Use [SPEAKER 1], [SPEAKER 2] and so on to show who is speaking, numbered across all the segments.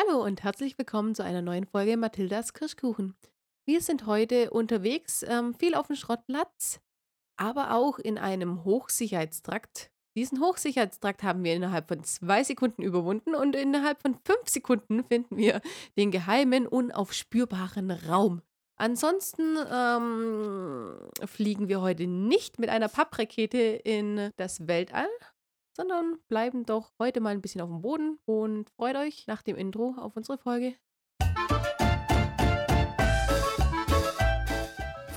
[SPEAKER 1] Hallo und herzlich willkommen zu einer neuen Folge Mathildas Kirschkuchen. Wir sind heute unterwegs, ähm, viel auf dem Schrottplatz, aber auch in einem Hochsicherheitstrakt. Diesen Hochsicherheitstrakt haben wir innerhalb von zwei Sekunden überwunden und innerhalb von fünf Sekunden finden wir den geheimen, unaufspürbaren Raum. Ansonsten ähm, fliegen wir heute nicht mit einer Papprakete in das Weltall, sondern bleiben doch heute mal ein bisschen auf dem Boden und freut euch nach dem Intro auf unsere Folge.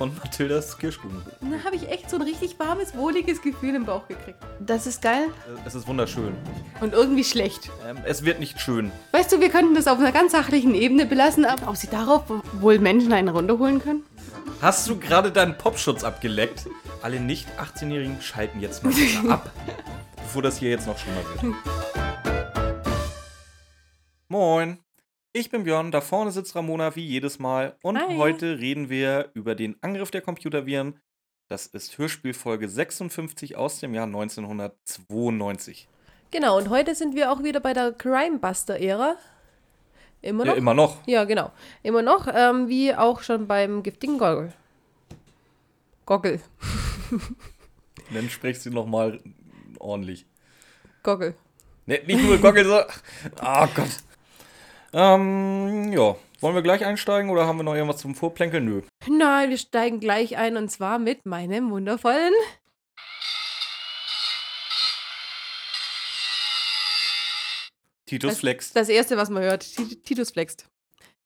[SPEAKER 2] Von Mathildas Kirschkuchen.
[SPEAKER 1] Da habe ich echt so ein richtig warmes, wohliges Gefühl im Bauch gekriegt. Das ist geil
[SPEAKER 2] Äh, Es ist wunderschön.
[SPEAKER 1] und irgendwie schlecht.
[SPEAKER 2] Ähm, es wird nicht schön.
[SPEAKER 1] Weißt du, wir könnten das auf einer ganz sachlichen Ebene belassen, aber ob sie darauf wohl Menschen einen runterholen können?
[SPEAKER 2] Hast du gerade deinen Popschutz abgeleckt? Alle nicht 18-Jährigen schalten jetzt mal ab, bevor das hier jetzt noch schlimmer wird. Moin. Ich bin Björn, da vorne sitzt Ramona wie jedes Mal und
[SPEAKER 1] Hi.
[SPEAKER 2] heute reden wir über den Angriff der Computerviren. Das ist Hörspielfolge 56 aus dem Jahr 1992.
[SPEAKER 1] Genau, und heute sind wir auch wieder bei der Crimebuster-Ära. Immer noch?
[SPEAKER 2] Ja, immer noch.
[SPEAKER 1] Ja, genau. Immer noch, ähm, wie auch schon beim giftigen Goggle. Goggle.
[SPEAKER 2] Dann sprichst du nochmal ordentlich.
[SPEAKER 1] Goggle.
[SPEAKER 2] Ne, nicht nur Goggle, so. Oh Gott. Ähm, ja. Wollen wir gleich einsteigen oder haben wir noch irgendwas zum Vorplänkeln? Nö.
[SPEAKER 1] Nein, wir steigen gleich ein und zwar mit meinem wundervollen.
[SPEAKER 2] Titus Flex.
[SPEAKER 1] Das erste, was man hört. Tit- Titus flext.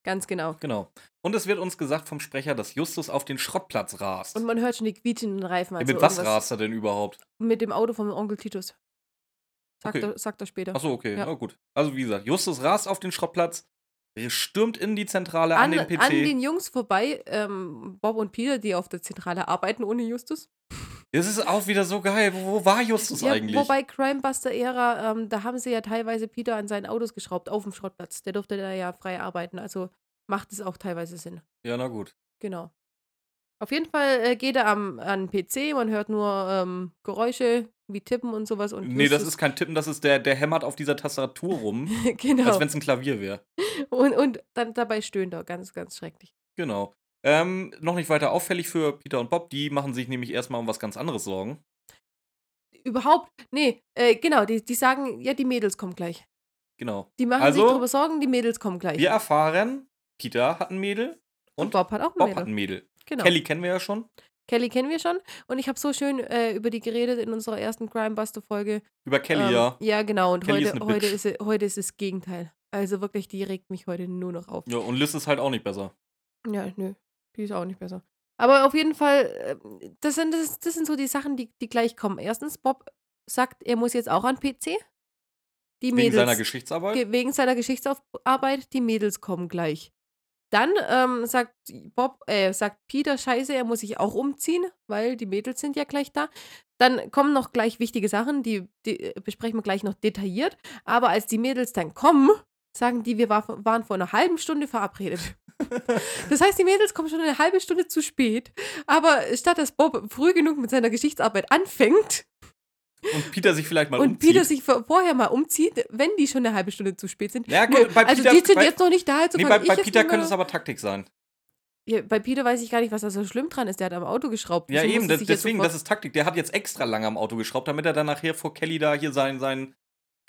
[SPEAKER 1] Ganz genau.
[SPEAKER 2] Genau. Und es wird uns gesagt vom Sprecher, dass Justus auf den Schrottplatz rast.
[SPEAKER 1] Und man hört schon die quietschenden Reifen.
[SPEAKER 2] Ja,
[SPEAKER 1] Also
[SPEAKER 2] mit was rast er denn überhaupt?
[SPEAKER 1] Mit dem Auto vom Onkel Titus. Sagt,
[SPEAKER 2] Okay.
[SPEAKER 1] er, sagt er später.
[SPEAKER 2] Achso, okay,
[SPEAKER 1] Ja.
[SPEAKER 2] na gut. Also wie gesagt, Justus rast auf den Schrottplatz, stürmt in die Zentrale an,
[SPEAKER 1] An,
[SPEAKER 2] den PC.
[SPEAKER 1] an den Jungs vorbei, ähm, Bob und Peter, die auf der Zentrale arbeiten ohne Justus.
[SPEAKER 2] Es ist auch wieder so geil. Wo, wo war Justus
[SPEAKER 1] Ja,
[SPEAKER 2] eigentlich?
[SPEAKER 1] wobei Crimebuster-Ära, ähm, da haben sie ja teilweise Peter an seinen Autos geschraubt, auf dem Schrottplatz. Der durfte da ja frei arbeiten, also macht es auch teilweise Sinn.
[SPEAKER 2] ja, na gut.
[SPEAKER 1] Genau. Auf jeden Fall äh, geht er am, an den PC, man hört nur ähm, Geräusche wie Tippen und sowas. Und
[SPEAKER 2] Nee, das ist kein Tippen, das ist der, der hämmert auf dieser Tastatur rum,
[SPEAKER 1] genau.
[SPEAKER 2] als wenn es ein Klavier wäre.
[SPEAKER 1] Und, und dann dabei stöhnt er, ganz, ganz schrecklich.
[SPEAKER 2] Genau. Ähm, noch nicht weiter auffällig für Peter und Bob, die machen sich nämlich erstmal um was ganz anderes Sorgen.
[SPEAKER 1] Überhaupt, nee, äh, genau, die, die sagen, ja, die Mädels kommen gleich.
[SPEAKER 2] Genau.
[SPEAKER 1] Die machen
[SPEAKER 2] Also,
[SPEAKER 1] sich darüber Sorgen, die Mädels kommen gleich.
[SPEAKER 2] Wir erfahren, Peter hat ein Mädel
[SPEAKER 1] und
[SPEAKER 2] und
[SPEAKER 1] Bob hat auch ein
[SPEAKER 2] Bob
[SPEAKER 1] Mädel.
[SPEAKER 2] hat ein Mädel.
[SPEAKER 1] Genau.
[SPEAKER 2] Kelly kennen wir ja schon.
[SPEAKER 1] Kelly kennen wir schon und ich habe so schön äh, über die geredet in unserer ersten Crimebuster-Folge.
[SPEAKER 2] Über Kelly,
[SPEAKER 1] ähm,
[SPEAKER 2] ja.
[SPEAKER 1] Ja, genau. Und
[SPEAKER 2] Kelly ist
[SPEAKER 1] heute, heute, ist, es- heute ist das Gegenteil. Also wirklich, die regt mich heute nur noch auf.
[SPEAKER 2] Ja, und Liz ist halt auch nicht besser.
[SPEAKER 1] Ja, nö. Die ist auch nicht besser. Aber auf jeden Fall, äh, das sind, das, das sind so die Sachen, die, die gleich kommen. Erstens, Bob sagt, er muss jetzt auch an PC. Die
[SPEAKER 2] Wegen
[SPEAKER 1] Mädels.
[SPEAKER 2] seiner Geschichtsarbeit.
[SPEAKER 1] Ge- wegen seiner Geschichtsarbeit, die Mädels kommen gleich. Dann ähm, sagt Bob, äh, sagt Peter, scheiße, er muss sich auch umziehen, weil die Mädels sind ja gleich da. Dann kommen noch gleich wichtige Sachen, die, die äh, besprechen wir gleich noch detailliert. Aber als die Mädels dann kommen, sagen die, wir war, waren vor einer halben Stunde verabredet. Das heißt, die Mädels kommen schon eine halbe Stunde zu spät. Aber statt dass Bob früh genug mit seiner Geschichtsarbeit anfängt,
[SPEAKER 2] Und Peter sich vielleicht mal
[SPEAKER 1] und
[SPEAKER 2] umzieht.
[SPEAKER 1] Peter sich vor- vorher mal umzieht, wenn die schon eine halbe Stunde zu spät sind.
[SPEAKER 2] Ja, gut,
[SPEAKER 1] Nö,
[SPEAKER 2] bei
[SPEAKER 1] also
[SPEAKER 2] Peter-
[SPEAKER 1] die sind
[SPEAKER 2] bei-
[SPEAKER 1] jetzt noch nicht da. Also
[SPEAKER 2] nee, bei, bei Peter könnte es aber Taktik sein.
[SPEAKER 1] Ja, bei Peter weiß ich gar nicht, was da so schlimm dran ist. Der hat am Auto geschraubt.
[SPEAKER 2] Ja, eben, das, deswegen, das ist Taktik. Der hat jetzt extra lange am Auto geschraubt, damit er dann nachher vor Kelly da hier seinen, seinen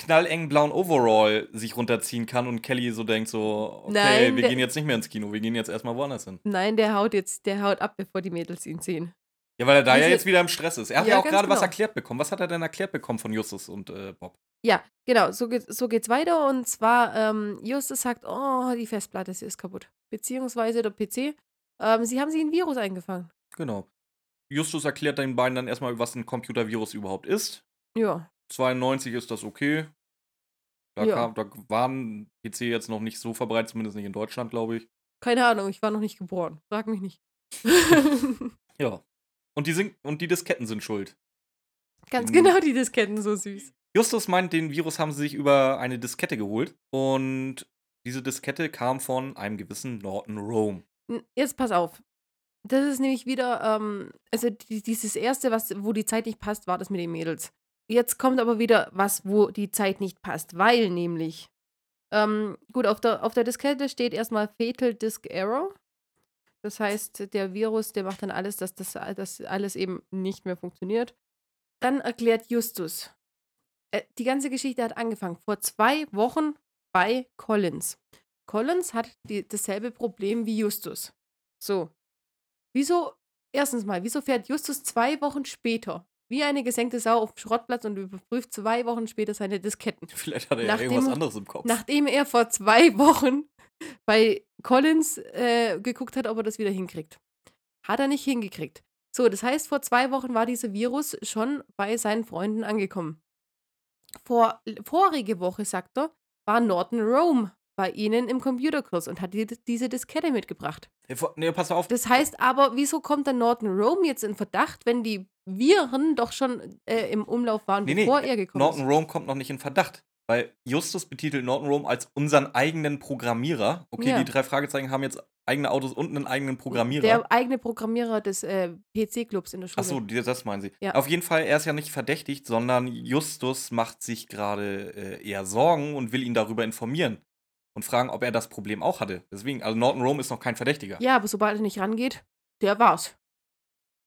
[SPEAKER 2] knallengen blauen Overall sich runterziehen kann und Kelly so denkt so, okay,
[SPEAKER 1] Nein,
[SPEAKER 2] wir gehen jetzt nicht mehr ins Kino, wir gehen jetzt erstmal woanders hin.
[SPEAKER 1] Nein, der haut jetzt, der haut ab, bevor die Mädels ihn sehen.
[SPEAKER 2] Ja, weil er da ja
[SPEAKER 1] Also-
[SPEAKER 2] jetzt wieder im Stress ist. Er hat ja,
[SPEAKER 1] Ja,
[SPEAKER 2] auch gerade was
[SPEAKER 1] genau.
[SPEAKER 2] erklärt bekommen. Was hat er denn erklärt bekommen von Justus und äh, Bob?
[SPEAKER 1] Ja, genau, so, geht, so geht's weiter. Und zwar, ähm, Justus sagt, oh, die Festplatte sie ist kaputt. Beziehungsweise der PC. Ähm, sie haben sich ein Virus eingefangen.
[SPEAKER 2] Genau. Justus erklärt den beiden dann erstmal, was ein Computervirus überhaupt ist.
[SPEAKER 1] Ja.
[SPEAKER 2] 92 ist das okay. Da,
[SPEAKER 1] Ja.
[SPEAKER 2] kam, da war ein PC jetzt noch nicht so verbreitet, zumindest nicht in Deutschland, glaube ich.
[SPEAKER 1] Keine Ahnung, ich war noch nicht geboren. Frag mich nicht.
[SPEAKER 2] Ja. Und die, sind, und die Disketten sind schuld.
[SPEAKER 1] Ganz
[SPEAKER 2] Mhm.
[SPEAKER 1] genau, die Disketten, so süß.
[SPEAKER 2] Justus meint, den Virus haben sie sich über eine Diskette geholt. Und diese Diskette kam von einem gewissen Norton Rome.
[SPEAKER 1] Jetzt pass auf. Das ist nämlich wieder, ähm, also die, dieses erste, was, wo die Zeit nicht passt, war das mit den Mädels. Jetzt kommt aber wieder was, wo die Zeit nicht passt, weil nämlich Ähm, gut, auf der, auf der Diskette steht erstmal Fatal Disk Error. Das heißt, der Virus, der macht dann alles, dass das dass alles eben nicht mehr funktioniert. Dann erklärt Justus. Äh, die ganze Geschichte hat angefangen vor zwei Wochen bei Collins. Collins hat die, dasselbe Problem wie Justus. So. Wieso, erstens mal, wieso fährt Justus zwei Wochen später wie eine gesenkte Sau auf dem Schrottplatz und überprüft zwei Wochen später seine Disketten?
[SPEAKER 2] Vielleicht hat er
[SPEAKER 1] Nachdem-
[SPEAKER 2] ja irgendwas anderes im Kopf.
[SPEAKER 1] Nachdem er vor zwei Wochen bei Collins äh, geguckt hat, ob er das wieder hinkriegt. Hat er nicht hingekriegt. So, das heißt, vor zwei Wochen war dieser Virus schon bei seinen Freunden angekommen. Vor, vorige Woche, sagt er, war Norton Rome bei ihnen im Computerkurs und hat die, diese Diskette mitgebracht.
[SPEAKER 2] Nee, nee, pass auf.
[SPEAKER 1] Das heißt aber, wieso kommt dann Norton Rome jetzt in Verdacht, wenn die Viren doch schon äh, im Umlauf waren,
[SPEAKER 2] Nee, nee,
[SPEAKER 1] bevor er gekommen
[SPEAKER 2] Norton
[SPEAKER 1] ist?
[SPEAKER 2] Rome kommt noch nicht in Verdacht. Weil Justus betitelt Norton Rome als unseren eigenen Programmierer. Okay,
[SPEAKER 1] Ja.
[SPEAKER 2] die drei Fragezeichen haben jetzt eigene Autos und einen eigenen Programmierer.
[SPEAKER 1] Der eigene Programmierer des äh, PC-Clubs in der Schule.
[SPEAKER 2] Achso, das meinen Sie.
[SPEAKER 1] Ja.
[SPEAKER 2] Auf jeden Fall, er ist ja nicht verdächtigt, sondern Justus macht sich gerade äh, eher Sorgen und will ihn darüber informieren. Und fragen, ob er das Problem auch hatte. Deswegen, also Norton Rome ist noch kein Verdächtiger.
[SPEAKER 1] Ja, aber sobald er nicht rangeht, der war's.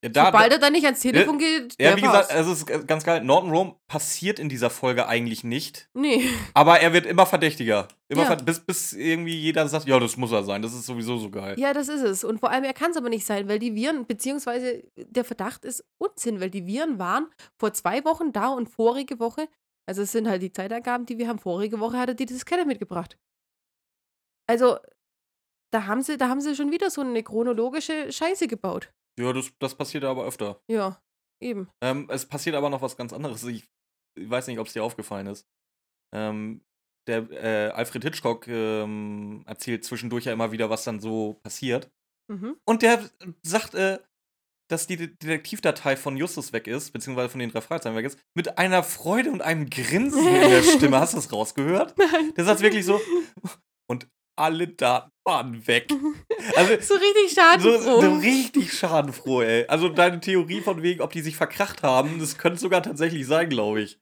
[SPEAKER 2] Ja, da,
[SPEAKER 1] sobald er dann nicht ans Telefon geht, der
[SPEAKER 2] ja, wie
[SPEAKER 1] war's.
[SPEAKER 2] gesagt, also es ist ganz geil. Norton Rome passiert in dieser Folge eigentlich nicht.
[SPEAKER 1] nee.
[SPEAKER 2] Aber er wird immer verdächtiger. Immer
[SPEAKER 1] Ja.
[SPEAKER 2] ver bis, bis irgendwie jeder sagt, ja, das muss er sein. Das ist sowieso so geil.
[SPEAKER 1] Ja, das ist es. Und vor allem, er kann es aber nicht sein, weil die Viren, beziehungsweise der Verdacht ist Unsinn, weil die Viren waren vor zwei Wochen da und vorige Woche, also es sind halt die Zeitangaben, die wir haben, vorige Woche hat er die Diskette mitgebracht. Also, da haben sie, da haben sie schon wieder so eine chronologische Scheiße gebaut.
[SPEAKER 2] Ja, das, das passiert aber öfter.
[SPEAKER 1] Ja, eben.
[SPEAKER 2] Ähm, es passiert aber noch was ganz anderes. Ich, ich weiß nicht, ob es dir aufgefallen ist. Ähm, der äh, Alfred Hitchcock ähm, erzählt zwischendurch ja immer wieder, was dann so passiert.
[SPEAKER 1] Mhm.
[SPEAKER 2] Und der sagt, äh, dass die De- Detektivdatei von Justus weg ist, beziehungsweise von den drei Fragezeichen weg ist, mit einer Freude und einem Grinsen in der Stimme. Hast du das rausgehört?
[SPEAKER 1] Nein.
[SPEAKER 2] Der sagt wirklich so. Alle Daten waren weg. Also,
[SPEAKER 1] So richtig
[SPEAKER 2] so,
[SPEAKER 1] schadenfroh.
[SPEAKER 2] so richtig schadenfroh, ey. Also deine Theorie von wegen, ob die sich verkracht haben, das könnte sogar tatsächlich sein, glaube ich.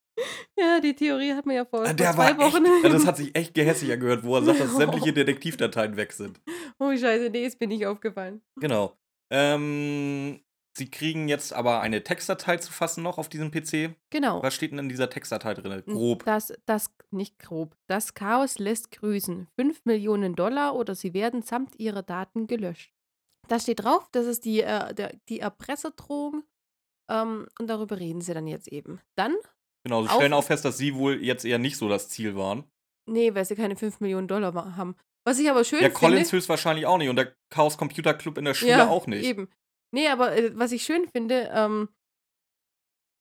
[SPEAKER 1] ja, die Theorie hat man ja vor, vor
[SPEAKER 2] Der
[SPEAKER 1] zwei
[SPEAKER 2] war echt,
[SPEAKER 1] Wochen.
[SPEAKER 2] also das hat sich echt gehässig angehört, wo er sagt, dass sämtliche Detektivdateien weg sind.
[SPEAKER 1] oh, scheiße, nee, ist mir nicht aufgefallen.
[SPEAKER 2] Genau. Ähm, sie kriegen jetzt aber eine Textdatei zu fassen noch auf diesem PC.
[SPEAKER 1] Genau.
[SPEAKER 2] Was steht denn in dieser Textdatei drin? Grob.
[SPEAKER 1] Das, das, nicht grob. Das Chaos lässt grüßen. 5 Millionen Dollar oder sie werden samt ihrer Daten gelöscht. Da steht drauf, das ist die, äh, der, die Erpresserdrohung. Ähm, und darüber reden sie dann jetzt eben. Dann,
[SPEAKER 2] Genau, sie
[SPEAKER 1] auf-
[SPEAKER 2] stellen auch fest, dass sie wohl jetzt eher nicht so das Ziel waren.
[SPEAKER 1] nee, weil sie keine 5 Millionen Dollar haben. Was ich aber schön
[SPEAKER 2] Ja,
[SPEAKER 1] finde.
[SPEAKER 2] Collins höchstwahrscheinlich auch nicht und der Chaos Computer Club in der Schule
[SPEAKER 1] ja,
[SPEAKER 2] auch nicht.
[SPEAKER 1] Eben. Nee, aber äh, was ich schön finde, ähm,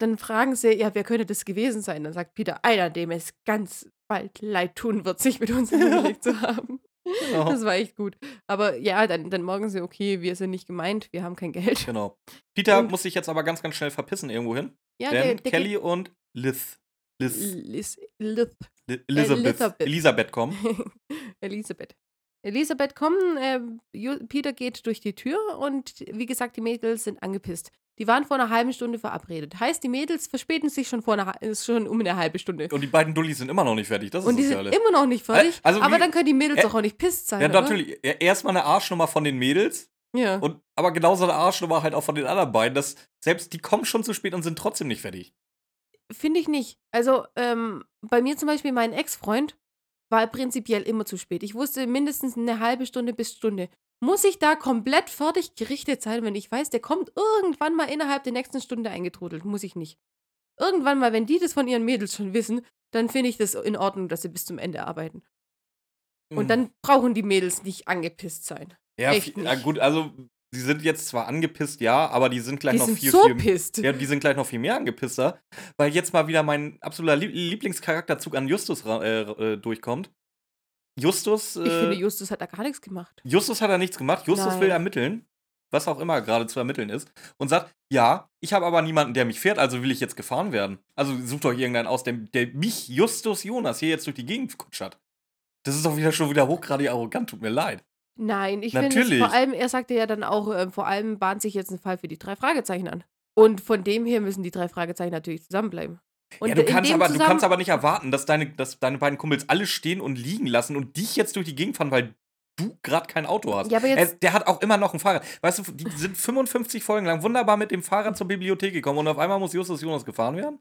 [SPEAKER 1] dann fragen sie, ja, wer könnte das gewesen sein? Dann sagt Peter, einer, dem es ganz bald leid tun wird, sich mit uns angelegt zu haben.
[SPEAKER 2] Genau.
[SPEAKER 1] Das war echt gut. Aber ja, dann, dann morgen sie, okay, wir sind nicht gemeint, wir haben kein Geld.
[SPEAKER 2] Genau. Peter
[SPEAKER 1] Und-
[SPEAKER 2] muss sich jetzt aber ganz, ganz schnell verpissen irgendwo hin.
[SPEAKER 1] Ja,
[SPEAKER 2] denn
[SPEAKER 1] der, der
[SPEAKER 2] Kelly und Liz.
[SPEAKER 1] geht,
[SPEAKER 2] Liz.
[SPEAKER 1] Liz, Liz,
[SPEAKER 2] Li- Elizabeth.
[SPEAKER 1] Elizabeth.
[SPEAKER 2] Elisabeth kommen.
[SPEAKER 1] Elisabeth. Elisabeth kommen, äh, Peter geht durch die Tür und wie gesagt, die Mädels sind angepisst. Die waren vor einer halben Stunde verabredet. Heißt, die Mädels verspäten sich schon, vor einer, ist schon um eine halbe Stunde.
[SPEAKER 2] Und die beiden Dullis sind immer noch nicht fertig. Das ist
[SPEAKER 1] Und die
[SPEAKER 2] das
[SPEAKER 1] sind immer noch nicht fertig.
[SPEAKER 2] Äh, also
[SPEAKER 1] aber
[SPEAKER 2] wie-
[SPEAKER 1] dann können die Mädels
[SPEAKER 2] äh,
[SPEAKER 1] doch auch nicht pisst sein.
[SPEAKER 2] Ja,
[SPEAKER 1] oder?
[SPEAKER 2] natürlich. Erstmal eine Arschnummer von den Mädels.
[SPEAKER 1] Ja.
[SPEAKER 2] Und, aber genauso eine Arschnummer halt auch von den anderen beiden. Dass selbst die kommen schon zu spät und sind trotzdem nicht fertig.
[SPEAKER 1] Finde ich nicht. Also, ähm, bei mir zum Beispiel, mein Ex-Freund war prinzipiell immer zu spät. Ich wusste mindestens eine halbe Stunde bis Stunde. Muss ich da komplett fertig gerichtet sein, wenn ich weiß, der kommt irgendwann mal innerhalb der nächsten Stunde eingetrudelt? Muss ich nicht. Irgendwann mal, wenn die das von ihren Mädels schon wissen, dann finde ich das in Ordnung, dass sie bis zum Ende arbeiten. Und
[SPEAKER 2] Mhm.
[SPEAKER 1] dann brauchen die Mädels nicht angepisst sein.
[SPEAKER 2] Ja, gut, also sie sind jetzt zwar angepisst, ja, aber die sind gleich
[SPEAKER 1] Die
[SPEAKER 2] noch
[SPEAKER 1] sind
[SPEAKER 2] viel,
[SPEAKER 1] so
[SPEAKER 2] viel
[SPEAKER 1] pisst.
[SPEAKER 2] Ja, die sind gleich noch viel mehr angepisster, weil jetzt mal wieder mein absoluter Lieb Lieblingscharakterzug an Justus äh, äh, durchkommt. Justus,
[SPEAKER 1] Ich finde,
[SPEAKER 2] äh,
[SPEAKER 1] Justus hat da gar nichts gemacht.
[SPEAKER 2] Justus hat da nichts gemacht. Justus
[SPEAKER 1] Nein.
[SPEAKER 2] will ermitteln, was auch immer gerade zu ermitteln ist, und sagt: Ja, ich habe aber niemanden, der mich fährt, also will ich jetzt gefahren werden. Also sucht doch irgendeinen aus, der, der mich, Justus Jonas, hier jetzt durch die Gegend kutschert. Das ist doch wieder schon wieder hochgradig arrogant, tut mir leid.
[SPEAKER 1] Nein, ich finde
[SPEAKER 2] Natürlich.
[SPEAKER 1] vor allem, er sagte ja dann auch, äh, vor allem bahnt sich jetzt ein Fall für die drei Fragezeichen an. Und von dem her müssen die drei Fragezeichen natürlich zusammenbleiben. Und
[SPEAKER 2] ja, du kannst, aber, du
[SPEAKER 1] Zusammen-
[SPEAKER 2] kannst aber nicht erwarten, dass deine, dass deine beiden Kumpels alle stehen und liegen lassen und dich jetzt durch die Gegend fahren, weil du gerade kein Auto hast.
[SPEAKER 1] Ja,
[SPEAKER 2] Er, der hat auch immer noch ein Fahrrad. Weißt du, die sind 55 Folgen lang wunderbar mit dem Fahrrad zur Bibliothek gekommen und auf einmal muss Justus Jonas gefahren werden?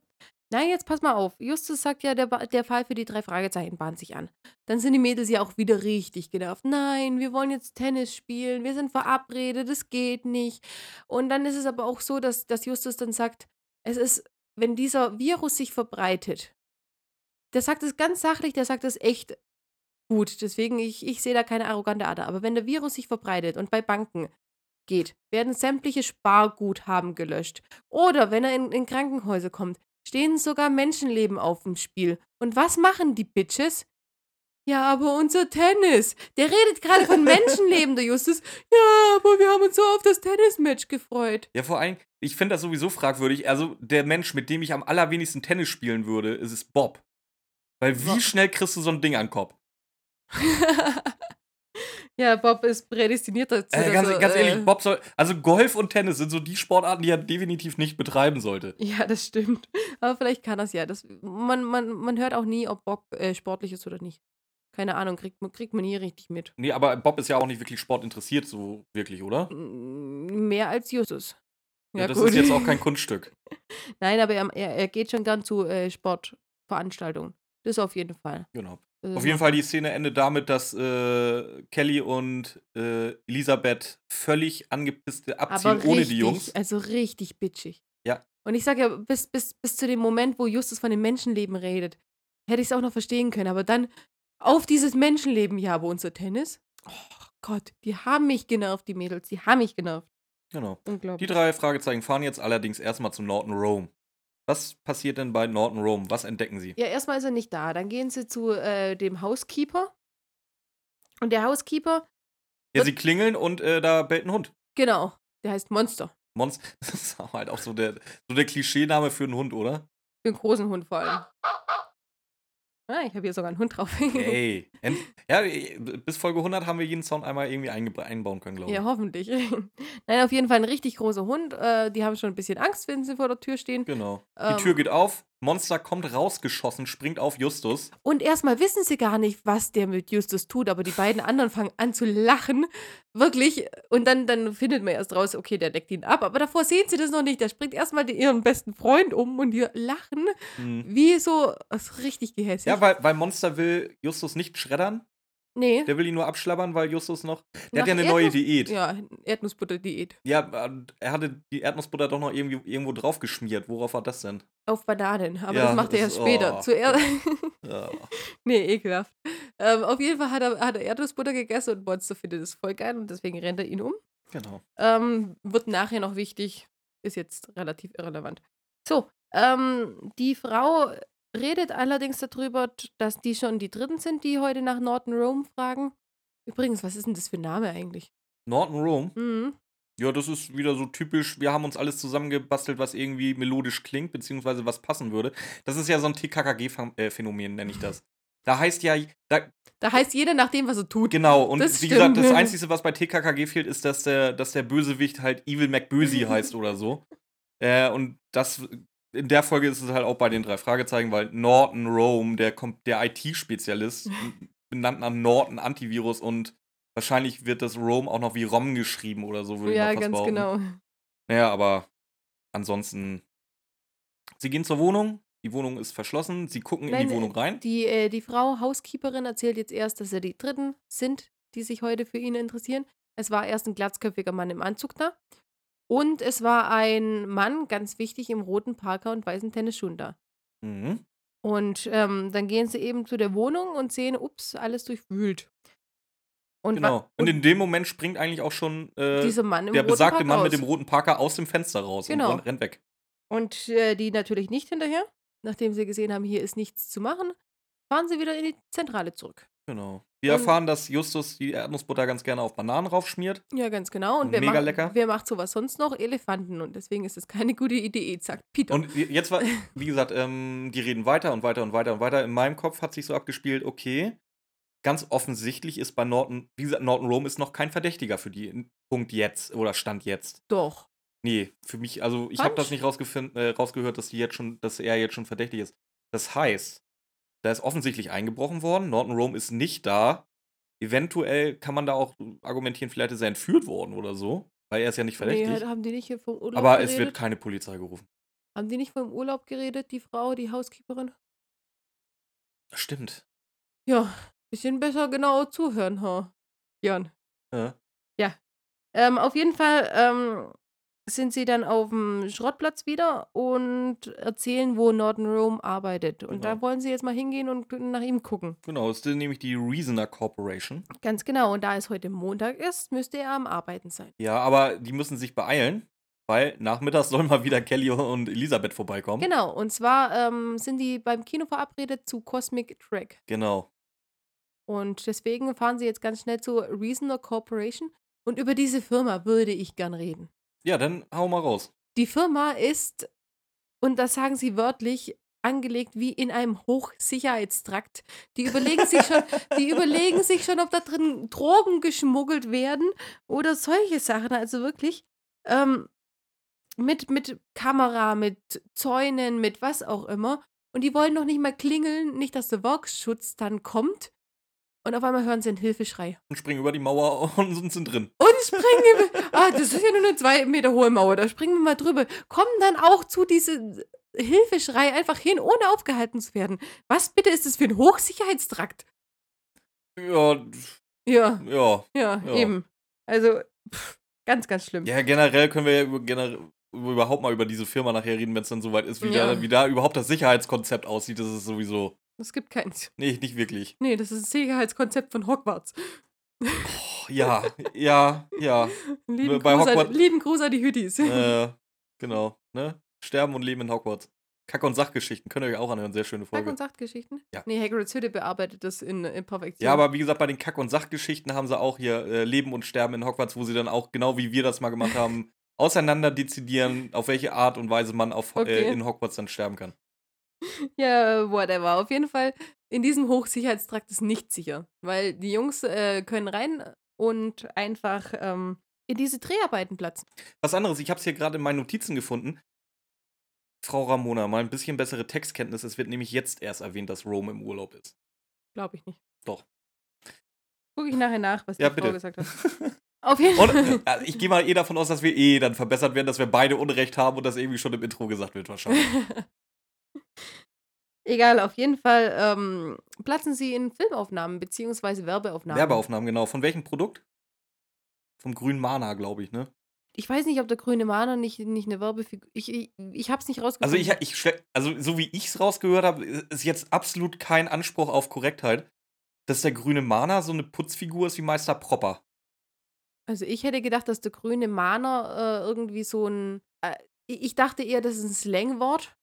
[SPEAKER 1] Nein, jetzt pass mal auf. Justus sagt ja, der, der Fall für die drei Fragezeichen bahnt sich an. Dann sind die Mädels ja auch wieder richtig genervt. Nein, wir wollen jetzt Tennis spielen, wir sind verabredet, das geht nicht. Und dann ist es aber auch so, dass, dass Justus dann sagt, es ist, wenn dieser Virus sich verbreitet, der sagt es ganz sachlich, der sagt es echt gut. Deswegen, ich, ich sehe da keine arrogante Ader. Aber wenn der Virus sich verbreitet und bei Banken geht, werden sämtliche Sparguthaben gelöscht. Oder wenn er in, in Krankenhäuser kommt, stehen sogar Menschenleben auf dem Spiel. Und was machen die Bitches? Ja, aber unser Tennis. Der redet gerade von Menschenleben, der Justus. Ja, aber wir haben uns so auf das Tennismatch gefreut.
[SPEAKER 2] Ja, vor allem, ich finde das sowieso fragwürdig. Also, der Mensch, mit dem ich am allerwenigsten Tennis spielen würde, ist es Bob. Weil wie
[SPEAKER 1] Bob.
[SPEAKER 2] schnell kriegst du so ein Ding an den Kopf?
[SPEAKER 1] ja, Bob ist prädestiniert dazu.
[SPEAKER 2] Äh, ganz,
[SPEAKER 1] er,
[SPEAKER 2] ganz
[SPEAKER 1] äh,
[SPEAKER 2] ehrlich, Bob soll. Also Golf und Tennis sind so die Sportarten, die er definitiv nicht betreiben sollte.
[SPEAKER 1] Ja, das stimmt. Aber vielleicht kann das ja. Das, man, man, man hört auch nie, ob Bob äh, sportlich ist oder nicht. Keine Ahnung, kriegt, man- kriegt man nie richtig mit.
[SPEAKER 2] Nee, aber Bob ist ja auch nicht wirklich sportinteressiert, so wirklich, oder?
[SPEAKER 1] Mm, Mehr als Justus.
[SPEAKER 2] Ja, das ist jetzt auch kein Kunststück.
[SPEAKER 1] Nein, aber er, er, er geht schon gern zu äh, Sportveranstaltungen. Das auf jeden Fall.
[SPEAKER 2] Genau.
[SPEAKER 1] Das
[SPEAKER 2] Auf jeden Fall, die Szene endet damit, dass äh, Kelly und äh, Elisabeth völlig angepisste abziehen
[SPEAKER 1] aber
[SPEAKER 2] ohne
[SPEAKER 1] richtig,
[SPEAKER 2] die Jungs.
[SPEAKER 1] Also richtig bitchig.
[SPEAKER 2] Ja.
[SPEAKER 1] Und ich sage ja, bis, bis, bis zu dem Moment, wo Justus von dem Menschenleben redet, hätte ich es auch noch verstehen können. Aber dann auf dieses Menschenleben, ja, aber unser Tennis? Oh Gott, die haben mich genervt, die Mädels. Die haben mich genervt.
[SPEAKER 2] Genau. Die
[SPEAKER 1] Unglaublich.
[SPEAKER 2] drei Fragezeichen fahren jetzt allerdings erstmal zum Norton Rome. Was passiert denn bei Norton Rome? Was entdecken sie?
[SPEAKER 1] Ja, erstmal ist er nicht da. Dann gehen sie zu äh, dem Housekeeper. Und der Housekeeper,
[SPEAKER 2] Ja, sie klingeln und äh, da bellt ein Hund.
[SPEAKER 1] genau, der heißt Monster.
[SPEAKER 2] Monster. Das ist auch halt auch so der, so der Klischeename für einen Hund, oder?
[SPEAKER 1] Für einen großen Hund vor allem. Ah, ich habe hier sogar einen Hund drauf.
[SPEAKER 2] Ey. End ja, bis Folge 100 haben wir jeden Sound einmal irgendwie einbauen können, glaube ich.
[SPEAKER 1] Ja, hoffentlich. Nein, auf jeden Fall ein richtig großer Hund. Äh, die haben schon ein bisschen Angst, wenn sie vor der Tür stehen.
[SPEAKER 2] Genau.
[SPEAKER 1] Ähm,
[SPEAKER 2] Die Tür geht auf, Monster kommt rausgeschossen, springt auf Justus.
[SPEAKER 1] Und erstmal wissen sie gar nicht, was der mit Justus tut, aber die beiden anderen fangen an zu lachen. Wirklich. Und dann, dann findet man erst raus, okay, der deckt ihn ab. Aber davor sehen sie das noch nicht. Der springt erstmal den- ihren besten Freund um und die lachen.
[SPEAKER 2] Hm.
[SPEAKER 1] Wie so, das ist richtig gehässig.
[SPEAKER 2] Ja, weil, weil Monster will Justus nicht schreddern.
[SPEAKER 1] Nee.
[SPEAKER 2] Der will ihn nur abschlabbern, weil Justus noch. Der
[SPEAKER 1] Nach
[SPEAKER 2] hat ja eine neue
[SPEAKER 1] Erdnuss-
[SPEAKER 2] Diät.
[SPEAKER 1] Ja, Erdnussbutter-Diät.
[SPEAKER 2] Ja, er hatte die Erdnussbutter doch noch irgendwie irgendwo drauf geschmiert. Worauf war das denn?
[SPEAKER 1] Auf Bananen. Aber
[SPEAKER 2] Ja,
[SPEAKER 1] das macht er erst später.
[SPEAKER 2] oh,
[SPEAKER 1] Zuerst.
[SPEAKER 2] Ja.
[SPEAKER 1] nee, ekelhaft. Ähm, auf jeden Fall hat er, hat er Erdnussbutter gegessen und Monster findet es voll geil und deswegen rennt er ihn um.
[SPEAKER 2] Genau.
[SPEAKER 1] Ähm, wird nachher noch wichtig, ist jetzt relativ irrelevant. So, ähm, die Frau redet allerdings darüber, dass die schon die Dritten sind, die heute nach Norton Rome fragen. Übrigens, was ist denn das für ein Name eigentlich?
[SPEAKER 2] Norton Rome.
[SPEAKER 1] Mhm.
[SPEAKER 2] Ja, das ist wieder so typisch. Wir haben uns alles zusammengebastelt, was irgendwie melodisch klingt, beziehungsweise was passen würde. Das ist ja so ein TKKG-Phänomen, nenne ich das. Da heißt ja, da,
[SPEAKER 1] Da heißt jeder nach dem, was er tut.
[SPEAKER 2] genau, und
[SPEAKER 1] Das
[SPEAKER 2] wie gesagt, das
[SPEAKER 1] stimmt.
[SPEAKER 2] Einzige, was bei TKKG fehlt, ist, dass der, dass der Bösewicht halt Evil McBösey heißt oder so. Äh, und das, in der Folge ist es halt auch bei den drei Fragezeichen, weil Norton Rome, der, der IT-Spezialist, benannt nach Norton Antivirus und wahrscheinlich wird das Rome auch noch wie ROM geschrieben oder so, würde
[SPEAKER 1] ja,
[SPEAKER 2] ich mal fast
[SPEAKER 1] ganz
[SPEAKER 2] behaupten.
[SPEAKER 1] genau.
[SPEAKER 2] Naja, aber ansonsten. Sie gehen zur Wohnung. Die Wohnung ist verschlossen. Sie gucken in
[SPEAKER 1] Nein,
[SPEAKER 2] die Wohnung rein.
[SPEAKER 1] Die, äh, die Frau, Housekeeperin, erzählt jetzt erst, dass er die Dritten sind, die sich heute für ihn interessieren. Es war erst ein glatzköpfiger Mann im Anzug da. Und es war ein Mann, ganz wichtig, im roten Parker und weißen Tennisschuhen da.
[SPEAKER 2] Mhm.
[SPEAKER 1] Und ähm, dann gehen sie eben zu der Wohnung und sehen, ups, alles durchwühlt. Und,
[SPEAKER 2] Genau. Und in dem Moment springt eigentlich auch schon äh, der besagte Mann mit
[SPEAKER 1] aus.
[SPEAKER 2] dem roten Parker aus dem Fenster raus
[SPEAKER 1] Genau.
[SPEAKER 2] und rennt weg.
[SPEAKER 1] Und äh, die natürlich nicht hinterher. Nachdem sie gesehen haben, hier ist nichts zu machen, fahren sie wieder in die Zentrale zurück.
[SPEAKER 2] Genau. Wir
[SPEAKER 1] Und-
[SPEAKER 2] erfahren, dass Justus die Erdnussbutter ganz gerne auf Bananen raufschmiert.
[SPEAKER 1] Ja, ganz genau. Und
[SPEAKER 2] Und
[SPEAKER 1] wer,
[SPEAKER 2] mega
[SPEAKER 1] macht,
[SPEAKER 2] lecker.
[SPEAKER 1] wer macht sowas sonst noch? Elefanten. Und deswegen ist es keine gute Idee, sagt Peter.
[SPEAKER 2] Und jetzt war, wie gesagt, ähm, die reden weiter und weiter und weiter und weiter. In meinem Kopf hat sich so abgespielt, okay, ganz offensichtlich ist bei Norton, wie gesagt, Norton Rome ist noch kein Verdächtiger für die Punkt jetzt oder Stand jetzt.
[SPEAKER 1] Doch.
[SPEAKER 2] Nee, für mich, also ich habe das nicht äh, rausgehört, dass, die jetzt schon, dass er jetzt schon verdächtig ist. Das heißt, da ist offensichtlich eingebrochen worden. Norton Rome ist nicht da. Eventuell kann man da auch argumentieren, vielleicht ist er entführt worden oder so, weil er ist ja nicht verdächtig.
[SPEAKER 1] Nee, haben die nicht hier vom Urlaub
[SPEAKER 2] aber
[SPEAKER 1] geredet?
[SPEAKER 2] es wird keine Polizei gerufen.
[SPEAKER 1] haben die nicht vom Urlaub geredet, die Frau, die Housekeeperin?
[SPEAKER 2] Stimmt.
[SPEAKER 1] Ja, bisschen besser genau zuhören, ha. Jan.
[SPEAKER 2] Ja.
[SPEAKER 1] Ähm, auf jeden Fall ähm, sind sie dann auf dem Schrottplatz wieder und erzählen, wo Norton Rome arbeitet. Und da
[SPEAKER 2] Genau.
[SPEAKER 1] wollen sie jetzt mal hingehen und nach ihm gucken.
[SPEAKER 2] Genau, es ist nämlich die Reasoner Corporation.
[SPEAKER 1] Ganz genau. Und da es heute Montag ist, müsste er am Arbeiten sein.
[SPEAKER 2] Ja, aber die müssen sich beeilen, weil nachmittags sollen mal wieder Kelly und Elisabeth vorbeikommen.
[SPEAKER 1] Genau. Und zwar ähm, sind die beim Kino verabredet zu Cosmic Track.
[SPEAKER 2] Genau.
[SPEAKER 1] Und deswegen fahren sie jetzt ganz schnell zu Reasoner Corporation. Und über diese Firma würde ich gern reden.
[SPEAKER 2] Ja, dann hau mal raus.
[SPEAKER 1] Die Firma ist, und das sagen sie wörtlich, angelegt wie in einem Hochsicherheitstrakt. Die überlegen sich schon, die überlegen sich schon, ob da drin Drogen geschmuggelt werden oder solche Sachen. Also wirklich ähm, mit, mit Kamera, mit Zäunen, mit was auch immer. Und die wollen noch nicht mal klingeln, nicht, dass der Volksschutz dann kommt. Und auf einmal hören sie einen Hilfeschrei.
[SPEAKER 2] Und springen über die Mauer und sind drin.
[SPEAKER 1] Und springen über. Ah, das ist ja nur eine zwei Meter hohe Mauer. Da springen wir mal drüber. Kommen dann auch zu diese Hilfeschrei einfach hin, ohne aufgehalten zu werden. Was bitte ist das für ein Hochsicherheitstrakt?
[SPEAKER 2] Ja,
[SPEAKER 1] Ja,
[SPEAKER 2] ja.
[SPEAKER 1] ja,
[SPEAKER 2] Ja.
[SPEAKER 1] eben. Also, pff, ganz, ganz schlimm.
[SPEAKER 2] Ja, generell können wir ja über, generell, über, überhaupt mal über diese Firma nachher reden, wenn es dann soweit ist, wie,
[SPEAKER 1] Ja.
[SPEAKER 2] da, wie da überhaupt das Sicherheitskonzept aussieht. Das ist sowieso.
[SPEAKER 1] Es gibt keins.
[SPEAKER 2] Nee, nicht wirklich.
[SPEAKER 1] Nee, das ist das Sicherheitskonzept von Hogwarts.
[SPEAKER 2] Oh, ja, ja, ja.
[SPEAKER 1] Lieben,
[SPEAKER 2] bei
[SPEAKER 1] Gruß, an,
[SPEAKER 2] Hogwarts-
[SPEAKER 1] lieben Gruß an die Hüttis.
[SPEAKER 2] äh, genau. Ne? Sterben und Leben in Hogwarts. Kack- und Sachgeschichten könnt ihr euch auch anhören. Sehr schöne
[SPEAKER 1] Kack-
[SPEAKER 2] Folge.
[SPEAKER 1] und Sachtgeschichten?
[SPEAKER 2] Ja.
[SPEAKER 1] Nee, Hagrids Hütte bearbeitet das in, in Perfektion.
[SPEAKER 2] Ja, aber wie gesagt, bei den Kack- und Sachgeschichten haben sie auch hier äh, Leben und Sterben in Hogwarts, wo sie dann auch, genau wie wir das mal gemacht haben, auseinander dezidieren, auf welche Art und Weise man auf,
[SPEAKER 1] Okay.
[SPEAKER 2] äh, in Hogwarts dann sterben kann.
[SPEAKER 1] Ja, whatever. Auf jeden Fall, in diesem Hochsicherheitstrakt ist nicht sicher. Weil die Jungs äh, können rein und einfach ähm, in diese Dreharbeiten platzen.
[SPEAKER 2] Was anderes, ich habe es hier gerade in meinen Notizen gefunden. Frau Ramona, mal ein bisschen bessere Textkenntnis. Es wird nämlich jetzt erst erwähnt, dass Rome im Urlaub ist.
[SPEAKER 1] Glaube ich nicht.
[SPEAKER 2] Doch.
[SPEAKER 1] Gucke ich nachher nach, was
[SPEAKER 2] Ja,
[SPEAKER 1] die
[SPEAKER 2] bitte.
[SPEAKER 1] Frau gesagt hat. Auf jeden Fall.
[SPEAKER 2] äh, ich gehe mal eh davon aus, dass wir eh dann verbessert werden, dass wir beide Unrecht haben und das irgendwie schon im Intro gesagt wird, wahrscheinlich.
[SPEAKER 1] Egal, auf jeden Fall ähm, platzen sie in Filmaufnahmen beziehungsweise Werbeaufnahmen.
[SPEAKER 2] Werbeaufnahmen, genau. Von welchem Produkt? Vom grünen Mana, glaube ich, ne?
[SPEAKER 1] Ich weiß nicht, ob der grüne Mana nicht, nicht eine Werbefigur. Ich, ich, ich habe es nicht
[SPEAKER 2] Also,
[SPEAKER 1] rausgefunden.
[SPEAKER 2] ich, ich, also so wie ich es rausgehört habe, ist jetzt absolut kein Anspruch auf Korrektheit, dass der grüne Mana so eine Putzfigur ist wie Meister Propper.
[SPEAKER 1] Also ich hätte gedacht, dass der grüne Mana äh, irgendwie so ein. Äh, ich ich dachte eher, das ist ein Slangwort,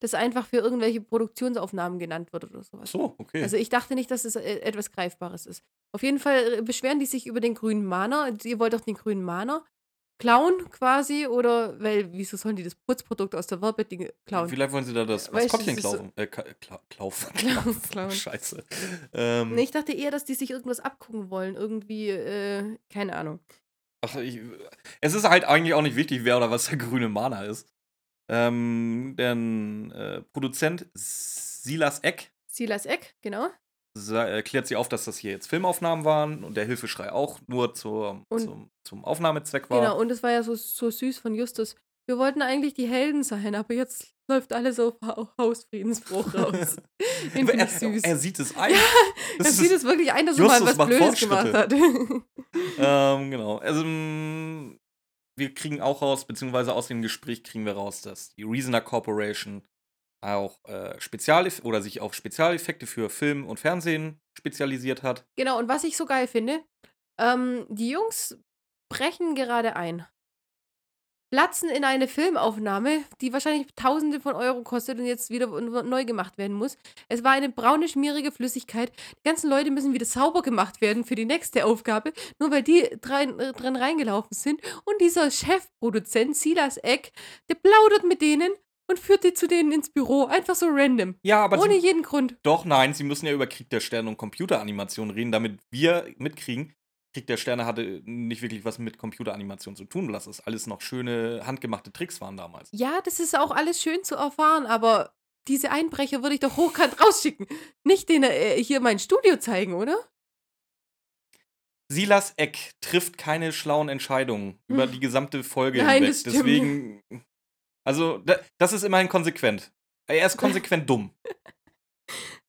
[SPEAKER 1] das einfach für irgendwelche Produktionsaufnahmen genannt wird oder sowas.
[SPEAKER 2] so, okay.
[SPEAKER 1] Also ich dachte nicht, dass es äh, etwas Greifbares ist. Auf jeden Fall äh, beschweren die sich über den grünen Mana. Ihr wollt doch den grünen Mana klauen quasi oder weil wieso sollen die das Putzprodukt aus der Werbedinge klauen?
[SPEAKER 2] Vielleicht wollen sie da das Maskottchen
[SPEAKER 1] das ist so-
[SPEAKER 2] klaufen. Äh, klaufen.
[SPEAKER 1] Klauen,
[SPEAKER 2] Klaufen.
[SPEAKER 1] klauen.
[SPEAKER 2] Scheiße. Ähm,
[SPEAKER 1] Nee, ich dachte eher, dass die sich irgendwas abgucken wollen. Irgendwie, äh, keine Ahnung.
[SPEAKER 2] Ach, ich, es ist halt eigentlich auch nicht wichtig, wer oder was der grüne Mana ist. Ähm, denn äh, Produzent Silas Eck
[SPEAKER 1] Silas Eck, genau.
[SPEAKER 2] sa- äh, klärt sie auf, dass das hier jetzt Filmaufnahmen waren und der Hilfeschrei auch nur zur,
[SPEAKER 1] Und-
[SPEAKER 2] zum, zum Aufnahmezweck war.
[SPEAKER 1] Genau, und es war ja so, so süß von Justus. Wir wollten eigentlich die Helden sein, aber jetzt läuft alles auf Ha- Hausfriedensbruch raus. Den
[SPEAKER 2] er,
[SPEAKER 1] süß.
[SPEAKER 2] er sieht es ein.
[SPEAKER 1] Ja, er
[SPEAKER 2] ist-
[SPEAKER 1] sieht es wirklich ein, dass er mal was Blödes gemacht hat.
[SPEAKER 2] ähm, genau. Also, mh, wir kriegen auch raus, beziehungsweise aus dem Gespräch kriegen wir raus, dass die Reasoner Corporation auch äh, Spezialef oder sich auf Spezialeffekte für Film und Fernsehen spezialisiert hat.
[SPEAKER 1] genau, und was ich so geil finde, ähm, die Jungs brechen gerade ein. Platzen in eine Filmaufnahme, die wahrscheinlich Tausende von Euro kostet und jetzt wieder neu gemacht werden muss. Es war eine braune, schmierige Flüssigkeit. Die ganzen Leute müssen wieder sauber gemacht werden für die nächste Aufgabe, nur weil die drin, äh, drin reingelaufen sind. Und dieser Chefproduzent, Silas Eck, der plaudert mit denen und führt die zu denen ins Büro. Einfach so random.
[SPEAKER 2] Ja, aber
[SPEAKER 1] Ohne
[SPEAKER 2] sie,
[SPEAKER 1] jeden Grund.
[SPEAKER 2] doch, nein, sie müssen ja über Krieg der Sterne und Computeranimation reden, damit wir mitkriegen, Krieg der Sterne hatte nicht wirklich was mit Computeranimation zu tun, dass das alles noch schöne handgemachte Tricks waren damals.
[SPEAKER 1] Ja, das ist auch alles schön zu erfahren, aber diese Einbrecher würde ich doch hochkant rausschicken. Nicht denen äh, hier mein Studio zeigen, oder?
[SPEAKER 2] Silas Eck trifft keine schlauen Entscheidungen über
[SPEAKER 1] Hm.
[SPEAKER 2] die gesamte Folge
[SPEAKER 1] Nein,
[SPEAKER 2] hinweg.
[SPEAKER 1] das stimmt.
[SPEAKER 2] Deswegen, also da, das ist immerhin konsequent. Er ist konsequent dumm.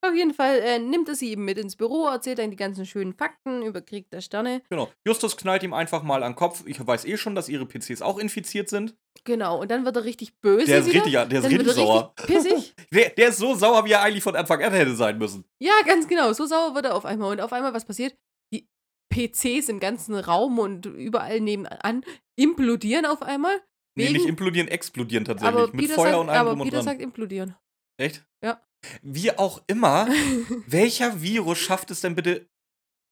[SPEAKER 1] Auf jeden Fall äh, nimmt er sie eben mit ins Büro, erzählt dann die ganzen schönen Fakten über Krieg der Sterne.
[SPEAKER 2] Genau. Justus knallt ihm einfach mal an den Kopf. Ich weiß eh schon, dass ihre PCs auch infiziert sind.
[SPEAKER 1] Genau, und dann wird er richtig böse.
[SPEAKER 2] Der ist
[SPEAKER 1] wieder.
[SPEAKER 2] richtig, der ist
[SPEAKER 1] dann
[SPEAKER 2] richtig
[SPEAKER 1] er
[SPEAKER 2] sauer.
[SPEAKER 1] richtig pissig.
[SPEAKER 2] Der, der ist so sauer, wie er eigentlich von Anfang an hätte sein müssen.
[SPEAKER 1] Ja, ganz genau. So sauer wird er auf einmal. Und auf einmal, was passiert? Die PCs im ganzen Raum und überall nebenan implodieren auf einmal.
[SPEAKER 2] Nee,
[SPEAKER 1] Wegen-
[SPEAKER 2] nicht implodieren, explodieren tatsächlich.
[SPEAKER 1] aber
[SPEAKER 2] mit
[SPEAKER 1] Peter,
[SPEAKER 2] Feuer
[SPEAKER 1] sagt,
[SPEAKER 2] und allem
[SPEAKER 1] aber
[SPEAKER 2] drum und
[SPEAKER 1] Peter sagt implodieren.
[SPEAKER 2] Echt?
[SPEAKER 1] Ja.
[SPEAKER 2] Wie auch immer, welcher Virus schafft es denn bitte,
[SPEAKER 1] die